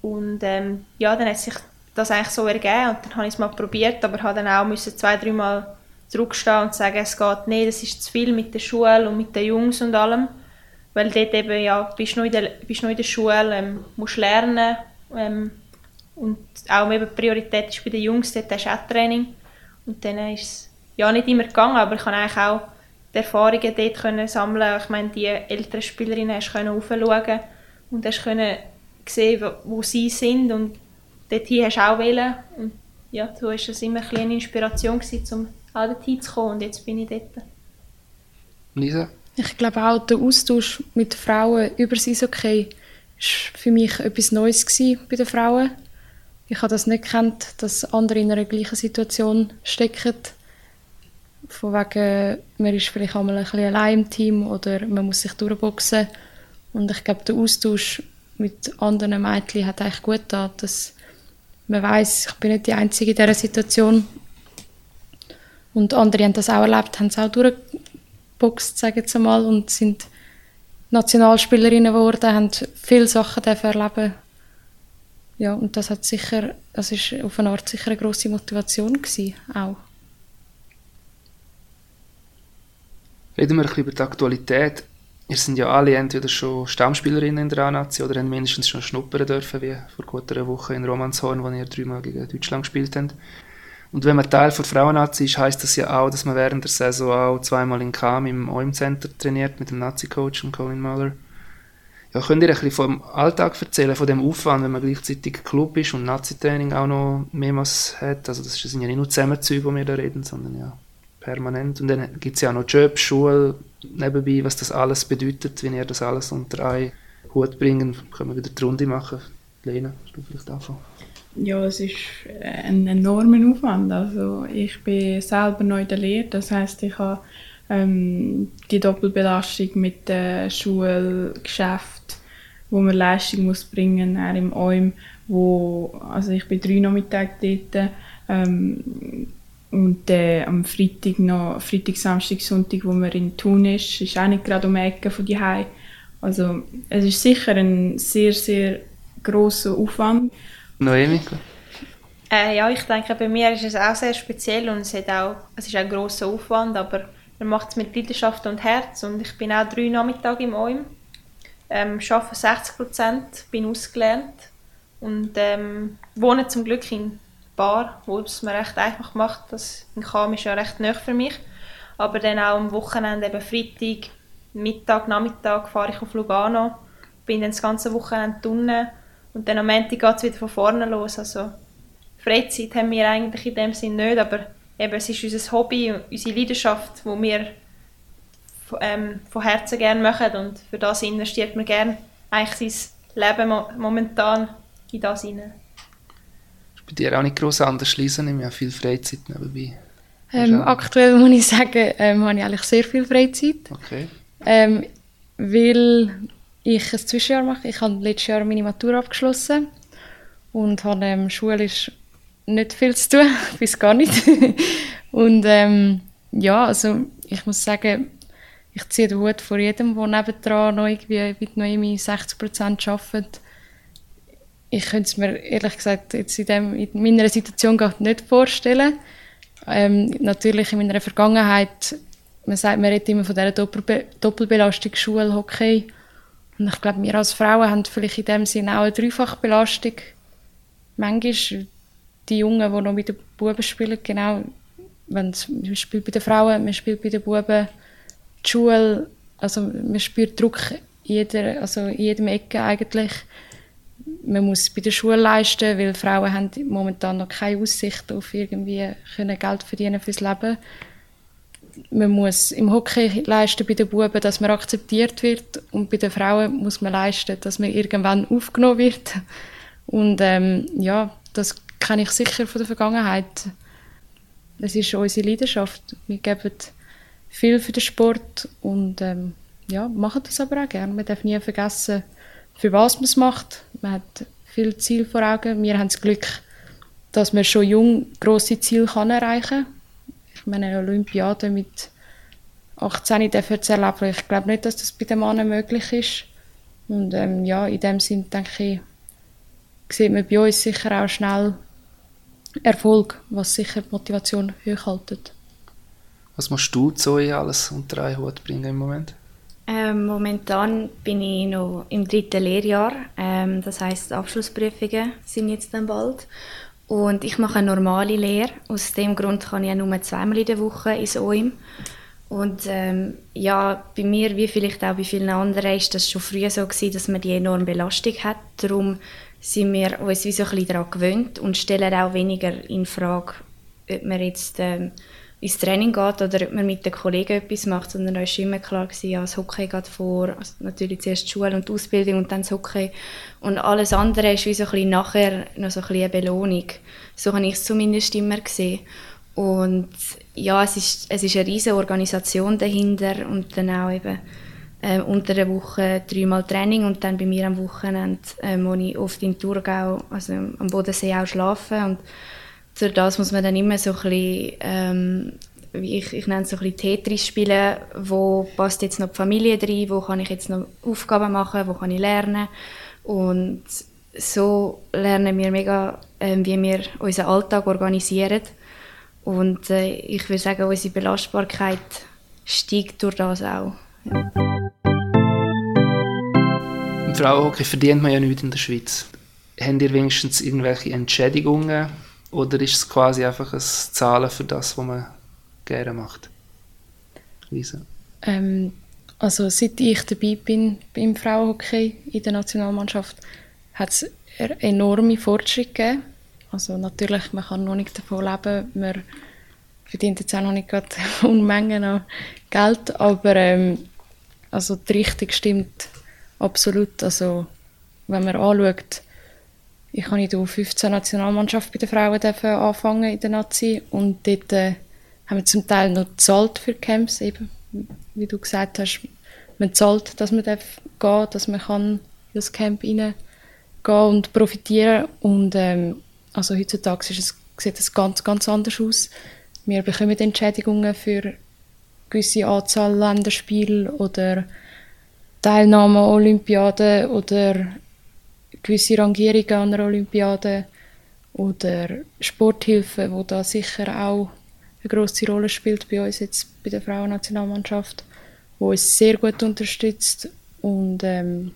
Und ähm, ja, dann hat sich das eigentlich so ergeben und dann habe ich es mal probiert, aber habe dann auch müssen zwei, dreimal zurückstehen und sagen, es geht nicht, es ist zu viel mit der Schule und mit den Jungs und allem. Weil dort eben, ja, bist du in der, bist noch in der Schule, ähm, musst lernen ähm, und auch eben Priorität ist bei den Jungs, dort hast du auch Training und dann ist es ja nicht immer gegangen, aber ich konnte eigentlich auch die Erfahrungen dort können sammeln. Ich meine, die älteren Spielerinnen hast du aufschauen und hast können sehen, wo sie sind und dorthin hast du auch wählen und ja, so war es immer ein eine Inspiration gewesen, um auch dorthin zu kommen und jetzt bin ich dort. Lisa? Ich glaube auch, der Austausch mit Frauen über das Eishockey war für mich etwas Neues bei den Frauen. Ich habe das nicht gekannt, dass andere in einer gleichen Situation stecken. Von wegen, man ist vielleicht einmal ein bisschen allein im Team oder man muss sich durchboxen. Und ich glaube, der Austausch mit anderen Mädchen hat eigentlich gut getan, dass man weiß, ich bin nicht die Einzige in dieser Situation. Und andere haben das auch erlebt, haben es auch durchgeboxt, sage ich einmal, und sind Nationalspielerinnen geworden, haben viele Sachen erleben ja, und das hat sicher, das ist auf eine Art sicher eine grosse Motivation gewesen, auch. Reden wir ein bisschen über die Aktualität. Ihr sind ja alle entweder schon Stammspielerinnen in der A-Nazi oder haben mindestens schon schnuppern dürfen, wie vor gut einer Woche in Romanshorn, wo ihr dreimal gegen Deutschland gespielt habt. Und wenn man Teil der Frauen-Nazi ist, heisst das ja auch, dass man während der Saison auch zweimal in Kam im OIM-Center trainiert mit dem Nazi-Coach Colin Muller. Ja, könnt ihr ein bisschen vom Alltag erzählen, von dem Aufwand, wenn man gleichzeitig Club ist und Nazi-Training auch noch mehrmals hat? Also das sind ja nicht nur Zusammenzüge, wo wir da reden, sondern ja permanent. Und dann gibt es ja auch noch Job, Schule nebenbei, was das alles bedeutet, wenn ihr das alles unter einen Hut bringen. Können wir wieder die Runde machen? Lena, du vielleicht anfangen? Ja, es ist ein enormer Aufwand. Also ich bin selber neu der Lehre, das heißt, ich habe ähm, die Doppelbelastung mit der Schule, Geschäft, wo man Leistung muss bringen muss, im OIM, wo, also ich bin drei Nachmittage dort, ähm, und äh, am Freitag noch, Freitag, Samstag, Sonntag, wo man in Thun ist, ist auch nicht gerade um die Ecke von die Also es ist sicher ein sehr, sehr grosser Aufwand. Noemi? Äh, ja, ich denke, bei mir ist es auch sehr speziell und es, hat auch, es ist auch ein grosser Aufwand, aber man macht es mit Leidenschaft und Herz und ich bin auch drei Nachmittage im OIM. Ähm, arbeite 60 Prozent, bin ausgelernt und ähm, wohne zum Glück in Bar, wo es mir recht einfach macht. Das in Kam ist ja recht nah für mich. Aber dann auch am Wochenende, eben Freitag, Mittag, Nachmittag fahre ich auf Lugano, bin dann das ganze Wochenende unten und dann am Montag geht es wieder von vorne los. Also Freizeit haben wir eigentlich in dem Sinn nicht, aber eben, es ist unser Hobby, unsere Leidenschaft, die wir ähm, von Herzen gerne machen und für das investiert man gerne eigentlich sein Leben mo momentan in das hinein. Ist bei dir auch nicht gross anders schließen, ich habe viel Freizeit nebenbei. Ähm, aktuell muss ich sagen, ähm, habe ich eigentlich sehr viel Freizeit. Okay. Ähm, weil ich ein Zwischenjahr mache. Ich habe letztes Jahr meine Matur abgeschlossen und habe ähm, schulisch nicht viel zu tun, bis gar nicht. und ähm, ja, also ich muss sagen, ich ziehe den Hut vor jedem, der nebendran noch irgendwie mit Noemi 60% arbeitet. Ich könnte es mir ehrlich gesagt jetzt in, dem, in meiner Situation gar nicht vorstellen. Ähm, natürlich in meiner Vergangenheit, man sagt, man redet immer von dieser Doppelbe Doppelbelastung Schule, Hockey. Und ich glaube, wir als Frauen haben vielleicht in dem Sinne auch eine Dreifachbelastung. Manchmal die Jungen, die noch mit den Buben spielen, genau, wenn man spielt bei den Frauen, man spielt bei den Buben, die Schule, also man spürt Druck in, jeder, also in jedem Ecke eigentlich. Man muss bei der Schule leisten, weil Frauen haben momentan noch keine Aussicht auf irgendwie Geld verdienen fürs Leben. Man muss im Hockey leisten bei den Buben, dass man akzeptiert wird und bei den Frauen muss man leisten, dass man irgendwann aufgenommen wird. Und ähm, ja, das kenne ich sicher von der Vergangenheit. Es ist unsere Leidenschaft. Wir geben viel für den Sport und ähm, ja, machen das aber auch gerne. Man darf nie vergessen, für was man es macht. Man hat viel Ziel vor Augen. Wir haben das Glück, dass man schon jung grosse Ziele erreichen kann. Meine, eine Olympiade mit 18 dürfen zu erleben, ich glaube nicht, dass das bei den Männern möglich ist. Und ähm, ja, in dem Sinne denke ich, sieht man bei uns sicher auch schnell Erfolg, was sicher die Motivation hochhaltet. Was musst du Zoe alles unter einen Hut bringen im Moment? Ähm, momentan bin ich noch im dritten Lehrjahr. Ähm, das heißt, Abschlussprüfungen sind jetzt dann bald. Und ich mache eine normale Lehre. Aus dem Grund kann ich ja nur zweimal in der Woche ins OIM. Und ähm, ja, bei mir, wie vielleicht auch bei vielen anderen, ist das schon früher so gewesen, dass man die enorme Belastung hat. Darum sind wir uns wie so ein bisschen daran gewöhnt und stellen auch weniger in Frage, ob man jetzt ähm, ins Training geht oder ob man mit den Kollegen etwas macht, sondern da war immer klar, gewesen, ja, das Hockey geht vor, also natürlich zuerst die Schule und die Ausbildung und dann das Hockey und alles andere ist wie so ein bisschen nachher noch so ein bisschen eine Belohnung. So habe ich es zumindest immer gesehen. Und ja, es ist, es ist eine riesige Organisation dahinter und dann auch eben äh, unter der Woche dreimal Training und dann bei mir am Wochenende, äh, wo ich oft in Thurgau, also am Bodensee auch schlafe und durch das muss man dann immer so ein bisschen, ähm, ich, ich nenne es so ein bisschen Tetris spielen, wo passt jetzt noch die Familie rein, wo kann ich jetzt noch Aufgaben machen, wo kann ich lernen und so lernen wir mega, ähm, wie wir unseren Alltag organisieren und äh, ich würde sagen, unsere Belastbarkeit steigt durch das auch. Ja. Im Frauenhockey verdient man ja nichts in der Schweiz. Habt ihr wenigstens irgendwelche Entschädigungen oder ist es quasi einfach ein Zahlen für das, was man gerne macht? Lisa? Ähm, also seit ich dabei bin beim Frauenhockey in der Nationalmannschaft, hat es enorme Fortschritte gegeben. Also natürlich, man kann noch nicht davon leben, man verdient jetzt auch noch nicht gerade Unmengen an Geld, aber ähm, also die Richtung stimmt absolut. Also wenn man anschaut, ich habe in der 15 Nationalmannschaft bei den Frauen anfangen in der Nazi. Und dort äh, haben wir zum Teil noch gezahlt für Camps, eben, wie du gesagt hast, man zahlt, dass man darf gehen, dass man kann in das Camp reingehen und profitieren. Und ähm, also heutzutage es, sieht es ganz, ganz anders aus. Wir bekommen Entschädigungen für gewisse Anzahl Länderspiele oder Teilnahme an Olympiaden oder gewisse Rangierungen an der Olympiade oder Sporthilfe, wo da sicher auch eine große Rolle spielt bei uns jetzt bei der Frauennationalmannschaft, wo uns sehr gut unterstützt und ähm,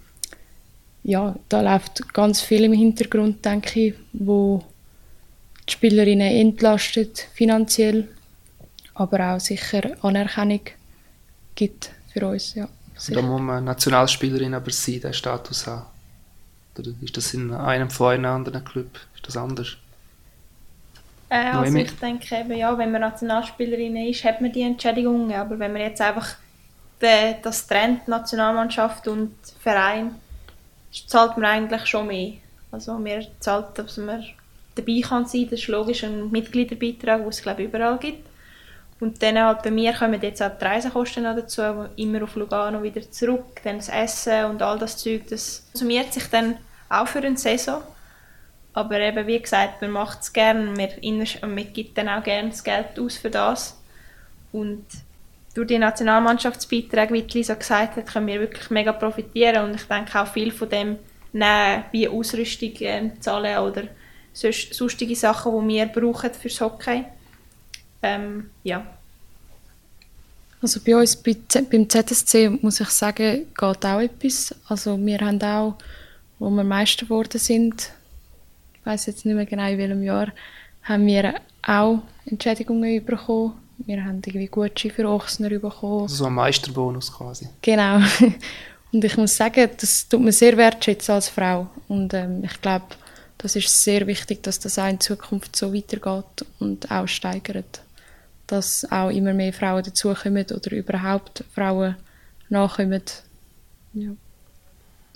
ja, da läuft ganz viel im Hintergrund, denke ich, wo die Spielerinnen entlastet finanziell, aber auch sicher Anerkennung gibt für uns. Ja, da muss man Nationalspielerin aber sein, den Status haben. Oder ist das in einem von einem anderen Club? Ist das anders? Äh, also ich denke eben, ja, wenn man Nationalspielerin ist, hat man die Entschädigungen. Aber wenn man jetzt einfach de, das trennt, Nationalmannschaft und Verein, zahlt man eigentlich schon mehr. Also mehr zahlt, dass man dabei kann sein. Das ist logisch ein Mitgliederbeitrag, den es glaube ich überall gibt. Und dann halt bei mir kommen jetzt auch die Reisekosten noch dazu, immer auf Lugano wieder zurück, dann das Essen und all das Zeug, das summiert sich dann auch für eine Saison. Aber eben, wie gesagt, man macht es gerne, man, man gibt dann auch gerne das Geld aus für das. Und durch die Nationalmannschaftsbeiträge, wie Lisa gesagt hat, können wir wirklich mega profitieren und ich denke auch viel von dem nehmen, wie Ausrüstung äh, zahlen oder sonstige Sachen, die wir brauchen fürs Hockey. Ähm, ja. Also bei uns bei, beim ZSC muss ich sagen, geht auch etwas. Also wir haben auch wo wir Meister geworden sind, ich weiß jetzt nicht mehr genau in welchem Jahr, haben wir auch Entschädigungen bekommen. Wir haben irgendwie Gutscheine für Ochsner bekommen. Also so ein Meisterbonus quasi. Genau. Und ich muss sagen, das tut mir sehr wertschätzen als Frau. Und ähm, ich glaube, das ist sehr wichtig, dass das auch in Zukunft so weitergeht und auch steigert. dass auch immer mehr Frauen dazukommen oder überhaupt Frauen nachkommen. Ja.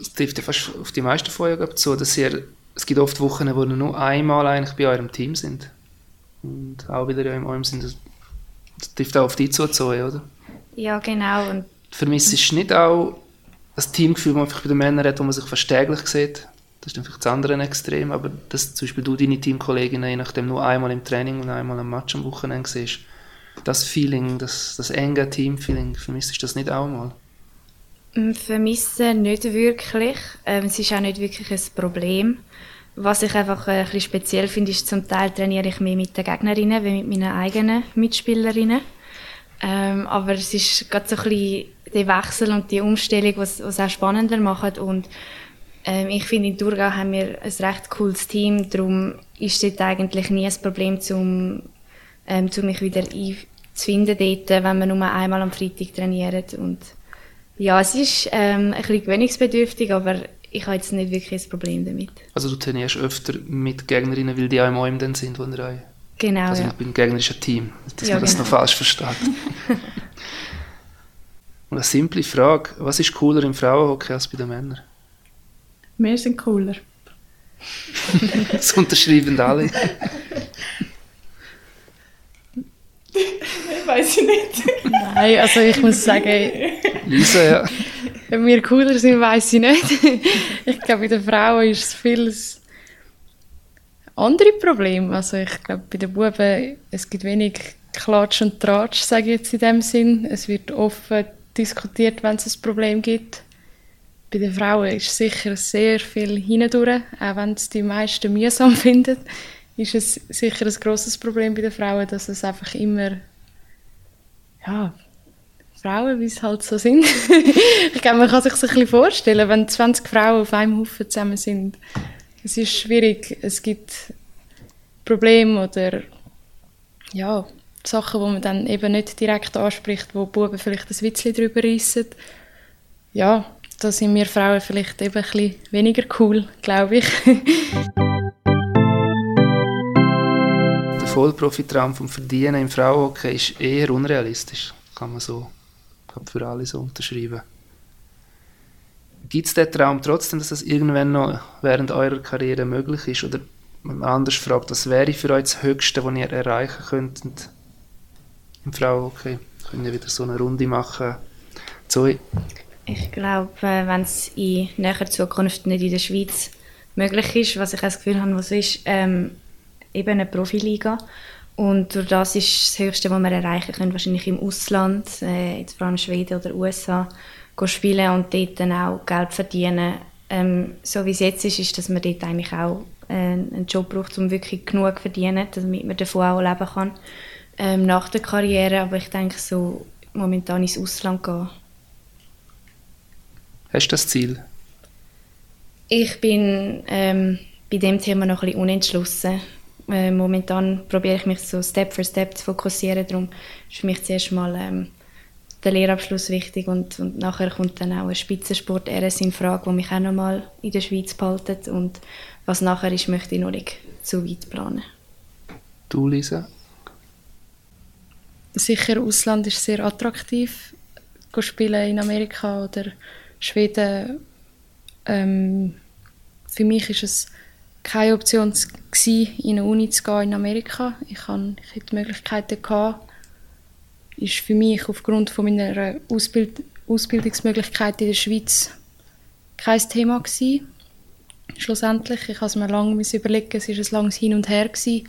Es trifft ja fast auf die meisten von euch zu, dass ihr, es gibt oft Wochen, wo ihr nur einmal eigentlich bei eurem Team sind und auch wieder in eurem sind. Das trifft auch auf die zu, Zoe, oder? Ja, genau. Und Vermisst ist nicht auch das Teamgefühl, das man bei den Männern hat, wo man sich fast täglich sieht? Das ist dann vielleicht das andere Extrem, aber dass zum Beispiel du deine Teamkolleginnen je nachdem nur einmal im Training und einmal am Match am Wochenende siehst, das Feeling, das, das enge Teamfeeling, vermisst du das nicht auch mal? Mm, Vermissen nicht wirklich. Ähm, es ist auch nicht wirklich ein Problem. Was ich einfach äh, ein bisschen speziell finde, ist, zum Teil trainiere ich mehr mit den Gegnerinnen, wie mit meinen eigenen Mitspielerinnen. Ähm, aber es ist gerade so ein bisschen der Wechsel und die Umstellung, was es auch spannender macht. Und ähm, ich finde, in Thurgau haben wir ein recht cooles Team. Darum ist es eigentlich nie ein Problem, um, ähm, mich wieder einzufinden dort, wenn wir nur einmal am Freitag trainieren. Und ja, es ist ähm, ein bisschen gewöhnungsbedürftig, aber ich habe jetzt nicht wirklich ein Problem damit. Also du trainierst öfter mit Gegnerinnen, weil die auch im OM dann sind, wo ihr euch Genau, also ja. mit dem gegnerischen Team, dass Ja, man das genau. noch falsch versteht. Und eine simple Frage, was ist cooler im Frauenhockey als bei den Männern? Wir sind cooler. Das unterschreiben alle. Weiß ich nicht. Nein, also ich muss sagen, Lisa, ja. Wenn wir cooler sind, weiß ich nicht. ich glaube, bei den Frauen ist es vieles andere Problem. Also ich glaube, bei den Buben, es gibt wenig Klatsch und Tratsch, sage ich jetzt in dem Sinn. Es wird offen diskutiert, wenn es ein Problem gibt. Bei den Frauen ist sicher sehr viel hindurch, auch wenn es die meisten mühsam finden, ist es sicher ein grosses Problem bei den Frauen, dass es einfach immer ja, Frauen, wie es halt so sind. ich glaube, man kann sich das ein bisschen vorstellen, wenn 20 Frauen auf einem Haufen zusammen sind. Es ist schwierig, es gibt Probleme oder ja, Sachen, die man dann eben nicht direkt anspricht, wo Buben vielleicht ein Witzchen drüber reissen. Ja, da sind wir Frauen vielleicht eben ein bisschen weniger cool, glaube ich. Der Vollprofitraum vom Verdienen im Frauenhockey ist eher unrealistisch. Kann man so glaub, für alle so unterschreiben. Gibt es den Traum trotzdem, dass das irgendwann noch während eurer Karriere möglich ist? Oder man anders fragt, was wäre für euch das Höchste, was ihr erreichen könntet im Frauenhockey? Können wir wieder so eine Runde machen? Zoe, Ich glaube, äh, wenn es in näherer Zukunft nicht in der Schweiz möglich ist, was ich das Gefühl habe, was ist, ähm, eben eine Profiliga. Und durch das ist das Höchste, was wir erreichen können, wahrscheinlich im Ausland, äh, jetzt vor allem Schweden oder USA, spielen und dort dann auch Geld verdienen. Ähm, so wie es jetzt ist, ist, dass man dort eigentlich auch äh, einen Job braucht, um wirklich genug zu verdienen, damit man davon auch leben kann ähm, nach der Karriere. Aber ich denke, so momentan ins Ausland gehen, hast du das Ziel? Ich bin ähm, bei dem Thema noch ein bisschen unentschlossen. Äh, momentan probiere ich mich so Step für Step zu fokussieren. Darum ist für mich zuerst mal ähm, der Lehrabschluss wichtig und, und nachher kommt dann auch ein Spitzensport RS in Frage, wo mich auch noch mal in der Schweiz behaltet und was nachher ist, möchte ich noch nicht zu weit planen. Du, Lisa? Sicher, Ausland ist sehr attraktiv. Go spielen in Amerika oder Schweden. Ähm, für mich ist es keine Option gewesen, in eine Uni zu gehen in Amerika. Ich, han, ich hatte Möglichkeiten gehabt. Ist für mich aufgrund von meiner Ausbild Ausbildungsmöglichkeit in der Schweiz kein Thema gewesen. Schlussendlich, ich es mir lange überlegen, es war ein langes Hin und Her gewesen,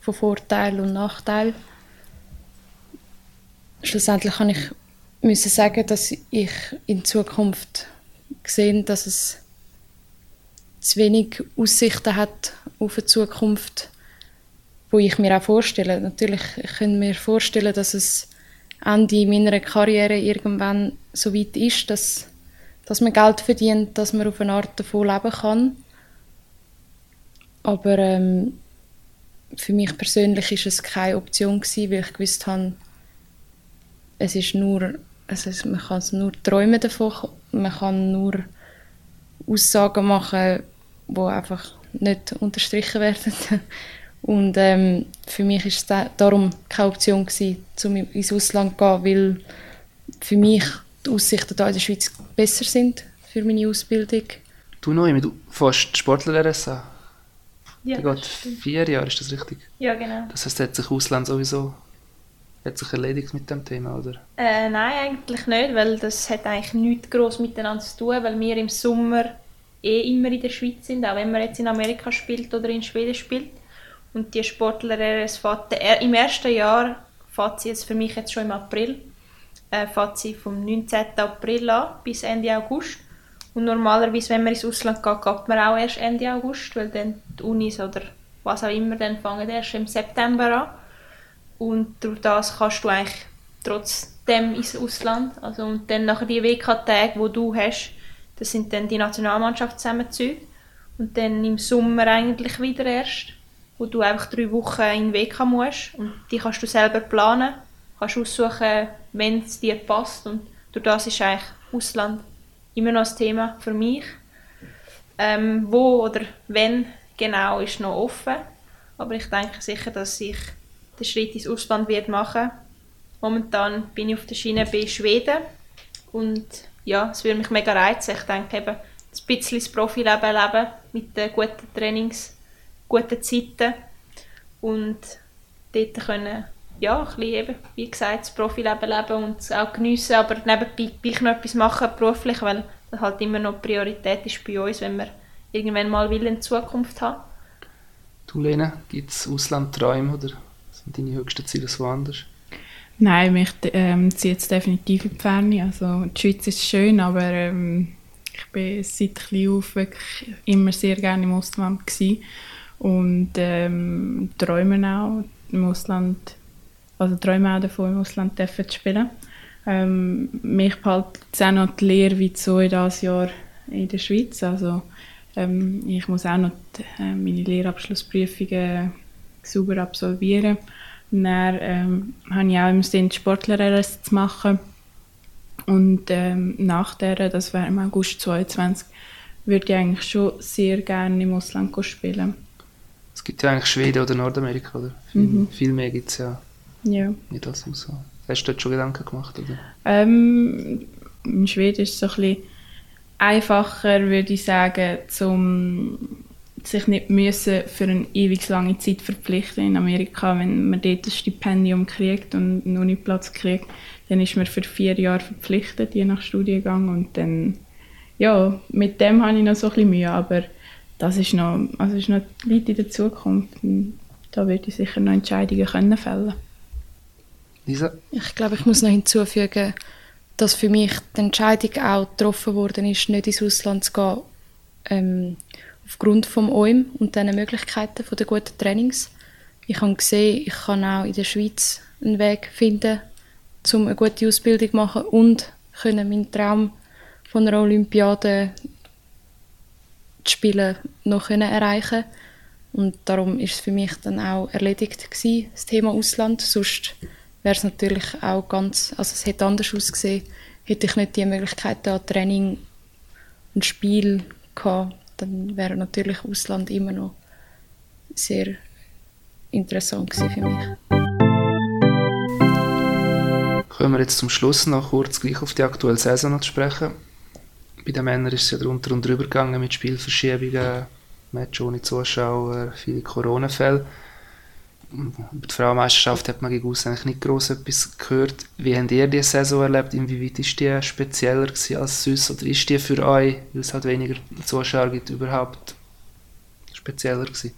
von Vorteil und Nachteil schlussendlich kann ich müssen sagen, dass ich in Zukunft gesehen, dass es zu wenig Aussichten hat auf eine Zukunft, wo ich mir auch vorstelle. Natürlich ich kann mir vorstellen, dass es Ende meiner Karriere irgendwann so weit ist, dass, dass man Geld verdient, dass man auf eine Art davon leben kann. Aber ähm, für mich persönlich ist es keine Option gewesen, weil ich gewusst habe, es ist nur, also man kann es nur träumen davon, man kann nur Aussagen machen, die einfach nicht unterstrichen werden. Und ähm, für mich ist es darum keine Option gewesen, um ins Ausland zu gehen, weil für mich die Aussichten hier in der Schweiz besser sind für meine Ausbildung. Du Noemi, du fährst Sportler-RSA. Ja, Der geht vier Jahre, ist das richtig? ja genau. Das heißt, hat sich Ausland sowieso hat sich erledigt mit dem Thema, oder? Äh, nein, eigentlich nicht, weil das hat eigentlich nichts gross miteinander zu tun, weil wir im Sommer eh immer in der Schweiz sind, auch wenn man jetzt in Amerika spielt oder in Schweden spielt. Und die Sportler, es fährt, im ersten Jahr fährt sie jetzt für mich jetzt schon im April, äh, sie vom 19. April an bis Ende August. Und normalerweise, wenn man ins Ausland geht, geht man auch erst Ende August, weil dann die Unis oder was auch immer dann fangen erst im September an. Und durch das kannst du eigentlich trotzdem ins Ausland. Also, und dann nachher die WK-Tage, die du hast, das sind dann die Nationalmannschaftszusammenzüge. Und dann im Sommer eigentlich wieder erst, wo du einfach drei Wochen in WK musst. Und die kannst du selber planen, kannst aussuchen, wenn es dir passt. Und durch das ist eigentlich Ausland immer noch ein Thema für mich. Ähm, wo oder wenn genau ist noch offen. Aber ich denke sicher, dass ich den Schritt ins Ausland wird machen. Momentan bin ich auf der Schiene bei Schweden und ja, es würde mich mega reizen. Ich denke eben, ein bisschen das Profileben leben mit den guten Trainings, guten Zeiten und dort können ja, ein bisschen eben, wie gesagt, das Profileben leben und es auch geniessen, aber nebenbei gleich noch etwas machen beruflich, weil das halt immer noch Priorität ist bei uns, wenn wir irgendwann mal will in Zukunft haben. Du, Lena, gibt es Auslandträume oder sind deine höchsten Ziele so anders? Nein, mich ähm, zieht es definitiv in die Ferne. Also, die Schweiz ist schön, aber ähm, ich bin seit klein auf wirklich immer sehr gerne im Ausland gewesen. und ähm, träume auch im Ausland, also träume auch davon, im Ausland zu spielen. Ähm, mich behalten jetzt auch noch die Lehre wie so in diesem Jahr in der Schweiz. Also, ähm, ich muss auch noch die, äh, meine Lehrabschlussprüfungen sauber absolvieren. Und dann ähm, habe ich auch im Sinn, sportler zu machen. Und ähm, nach der, das wäre im August 2022, würde ich eigentlich schon sehr gerne im Ausland spielen. Es gibt ja eigentlich Schweden oder Nordamerika, oder? Viel, Mhm. viel mehr gibt es ja Ja. nicht als Ausland. Hast du dort schon Gedanken gemacht, oder? Ähm, in Schweden ist es so ein bisschen einfacher, würde ich sagen, zum sich nicht müssen für eine ewig lange Zeit verpflichten in Amerika. Wenn man dort ein Stipendium kriegt und einen Uniplatz kriegt, dann ist man für vier Jahre verpflichtet, je nach Studiengang. Und dann, ja, mit dem habe ich noch so ein bisschen Mühe, aber das ist noch, also ist noch weit in der Zukunft. Da würde ich sicher noch Entscheidungen können fällen Lisa? Ich glaube, ich muss noch hinzufügen, dass für mich die Entscheidung auch getroffen worden ist, nicht ins Ausland zu gehen, ähm, aufgrund vom OIM und diesen Möglichkeiten den guten Trainings. Ich habe gesehen, ich kann auch in der Schweiz einen Weg finden, um eine gute Ausbildung zu machen und können meinen Traum von einer Olympiade zu spielen noch können erreichen und darum ist es für mich dann auch erledigt gewesen, das Thema Ausland. Sonst wäre es natürlich auch ganz, also es hätte anders ausgesehen, hätte ich nicht die Möglichkeit an Training und Spiel gehabt, dann wäre natürlich Ausland immer noch sehr interessant für mich. Kommen wir jetzt zum Schluss noch kurz gleich auf die aktuelle Saison noch sprechen. Bei den Männern ist es ja drunter und drüber gegangen mit Spielverschiebungen, Match ohne Zuschauer, viele Corona-Fälle. Die Frauenmeisterschaft hat man gegen uns eigentlich nicht gross etwas gehört. Wie habt ihr die Saison erlebt? Inwieweit war die spezieller als sonst? Oder ist die für euch, weil es halt weniger Zuschauer gibt, überhaupt spezieller gewesen?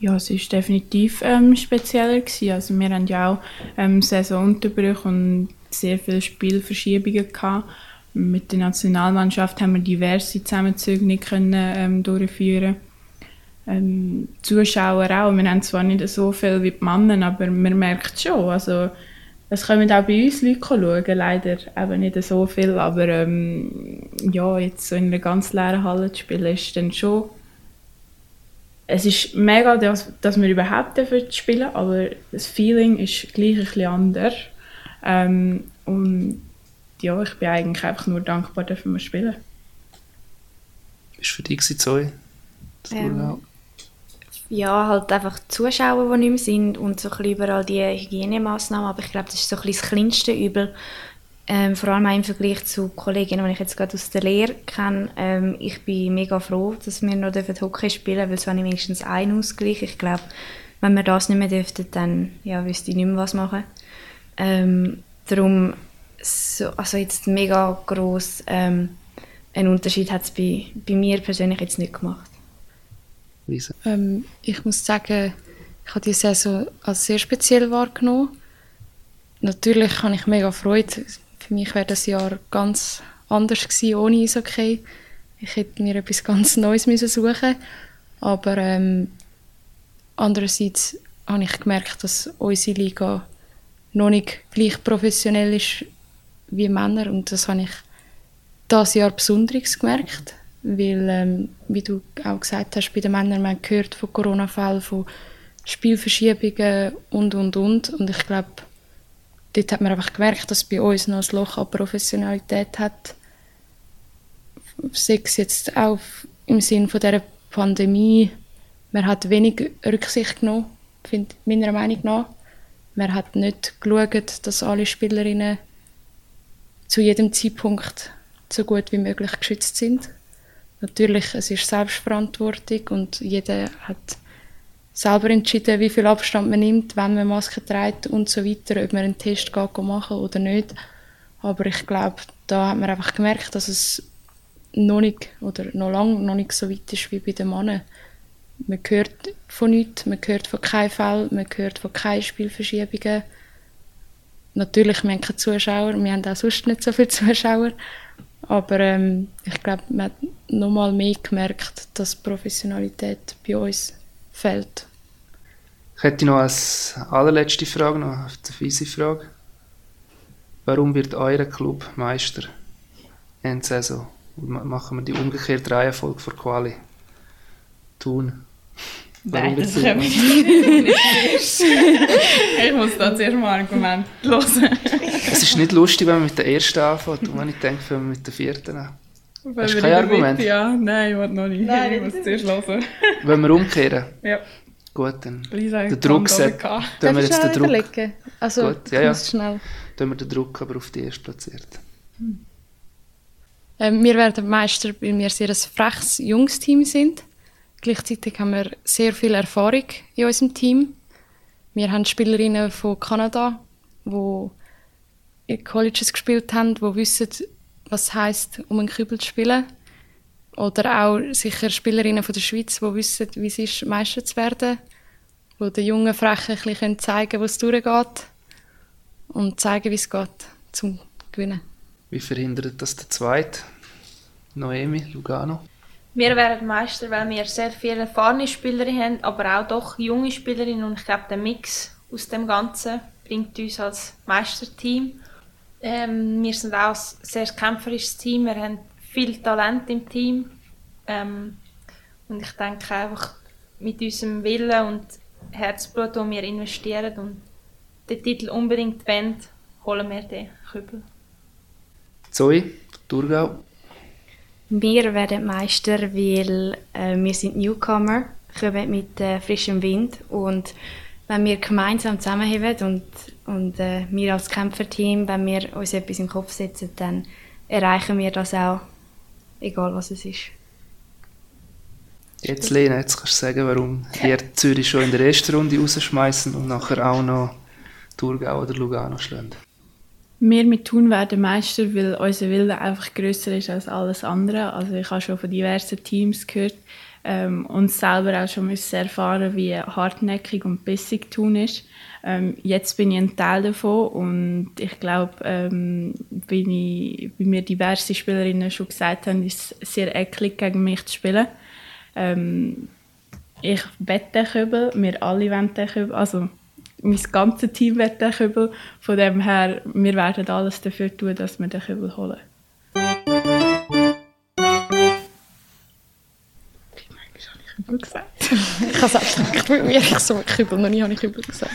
Ja, es war definitiv ähm, spezieller. Gewesen. Also wir hatten ja auch ähm, Saisonunterbrüche und sehr viele Spielverschiebungen. Gehabt. Mit der Nationalmannschaft haben wir diverse Zusammenzüge nicht können, ähm, durchführen ähm, Zuschauer auch. Wir haben zwar nicht so viel wie die Männer, aber man merkt schon. Also, es kommen auch bei uns Leute schauen, leider eben nicht so viel, aber ähm, ja, jetzt so in einer ganz leeren Halle zu spielen, ist dann schon es ist mega, dass, dass wir überhaupt dürfen spielen aber das Feeling ist gleich ein bisschen anders. Ähm, und ja, ich bin eigentlich einfach nur dankbar, dass wir spielen. Ist für dich Zoe? Das Ähm? Ja, halt einfach die Zuschauer, die nicht mehr sind und so ein überall die Hygienemaßnahmen. Aber ich glaube, das ist so ein das kleinste Übel. Ähm, vor allem auch im Vergleich zu Kolleginnen, die ich jetzt gerade aus der Lehre kenne. Ähm, ich bin mega froh, dass wir noch Hockey spielen dürfen, weil so habe ich wenigstens einen Ausgleich. Ich glaube, wenn wir das nicht mehr dürften, dann ja, wüsste ich nicht mehr, was machen. Ähm, darum, so, also jetzt mega gross ähm, einen Unterschied hat es bei, bei mir persönlich jetzt nicht gemacht. Lisa? Ähm, ich muss sagen, ich habe die Saison als sehr speziell wahrgenommen. Natürlich habe ich mega Freude. Für mich wäre das Jahr ganz anders gewesen ohne Eishockey. Ich hätte mir etwas ganz Neues müssen suchen aber ähm, andererseits habe ich gemerkt, dass unsere Liga noch nicht gleich professionell ist wie Männer und das habe ich das Jahr Besonderes gemerkt. Weil, ähm, wie du auch gesagt hast, bei den Männern, man gehört von Corona-Fällen, von Spielverschiebungen und, und, und. Und ich glaube, dort hat man einfach gemerkt, dass bei uns noch ein Loch an Professionalität hat. Sei es jetzt auch im Sinne von dieser Pandemie, man hat wenig Rücksicht genommen, find, meiner Meinung nach. Man hat nicht geschaut, dass alle Spielerinnen zu jedem Zeitpunkt so gut wie möglich geschützt sind. Natürlich, es ist Selbstverantwortung und jeder hat selber entschieden, wie viel Abstand man nimmt, wenn man Maske trägt und so weiter, ob man einen Test machen oder nicht. Aber ich glaube, da hat man einfach gemerkt, dass es noch nicht oder noch lange noch nicht so weit ist wie bei den Männern. Man hört von nichts, man hört von keinem Fall, man hört von keinen Spielverschiebungen. Natürlich, wir haben keine Zuschauer, wir haben auch sonst nicht so viele Zuschauer, aber ähm, ich glaube, man hat noch mal mehr gemerkt, dass Professionalität bei uns fehlt. Ich hätte noch als allerletzte Frage, noch eine fiese Frage. Warum wird euer Club Meister in Saison? Machen wir die umgekehrte Reihenfolge vor Quali. Tun. Nein, das können wir nicht. ich muss da zuerst mal Argument hören. es ist nicht lustig, wenn man mit der ersten anfängt und wenn ich denke, wenn man mit der vierten an. Hast du kein Argument? Mit, ja, nein, ich will noch nicht. Nein, ich muss zuerst hören. Wenn wir umkehren? Ja. Gut, dann Lisa, der Druck setzt. Tun wir jetzt den Druck. Überlegen? Also, Gut, ja, ja. schnell. Tun wir den Druck aber auf die erste platziert. Hm. Ähm, wir werden Meister, weil wir sehr ein freches Jungsteam sind. Gleichzeitig haben wir sehr viel Erfahrung in unserem Team. Wir haben Spielerinnen von Kanada, die in Colleges gespielt haben, die wissen, was es heisst, um einen Kübel zu spielen. Oder auch sicher Spielerinnen von der Schweiz, die wissen, wie es ist, Meister zu werden. Die den jungen Frechen ein bisschen zeigen können, wo es durchgeht. Und zeigen, wie es geht, zum Gewinnen. Wie verhindert das der Zweite? Noemi, Lugano? Wir werden Meister, weil wir sehr viele erfahrene Spielerinnen haben, aber auch doch junge Spielerinnen und ich glaube, der Mix aus dem Ganzen bringt uns als Meisterteam. Ähm, wir sind auch ein sehr kämpferisches Team, wir haben viel Talent im Team ähm, und ich denke einfach mit unserem Willen und Herzblut, das wir investieren und den Titel unbedingt wollen, holen wir den Kübel. Zoe, Thurgau. Wir werden Meister, weil äh, wir sind Newcomer, kommen mit äh, frischem Wind und wenn wir gemeinsam zusammenheben und, und äh, wir als Kämpferteam, wenn wir uns etwas im Kopf setzen, dann erreichen wir das auch, egal was es ist. Jetzt Lena, jetzt kannst du sagen, warum ihr Zürich schon in der ersten Runde rausschmeißen und nachher auch noch Thurgau oder Lugano schlagen. Wir mit Thun werden Meister, weil unser Wille einfach grösser ist als alles andere. Also ich habe schon von diversen Teams gehört ähm, und selber auch schon müssen erfahren, wie hartnäckig und bissig Thun ist. Ähm, jetzt bin ich ein Teil davon und ich glaube, ähm, wie, mir diverse Spielerinnen schon gesagt haben, ist es sehr eklig gegen mich zu spielen. Ähm, ich wette den Kübel, wir alle wollen den Kübel, also mein ganzes Team wird den Kübel. Von dem her, wir werden alles dafür tun, dass wir den Kübel holen. Kübel gesagt. ich habe selbst ich bin wirklich so Kübel, noch nie habe ich Kübel gesagt.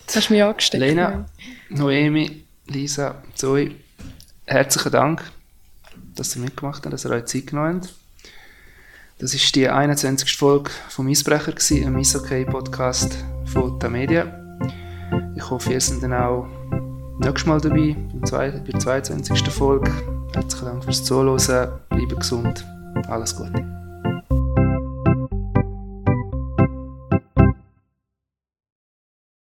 Jetzt hast du mich angesteckt. Lena, Noemi, Lisa, Zoe, herzlichen Dank, dass ihr mitgemacht habt, dass ihr euch Zeit genommen habt. Das ist die 21. Folge vom Eisbrecher, einem Eishockey-Podcast von der Media. Ich hoffe, ihr seid dann auch nächstes Mal dabei, bei der 22. Folge. Herzlichen Dank fürs Zuhören, bleibt gesund, com Palas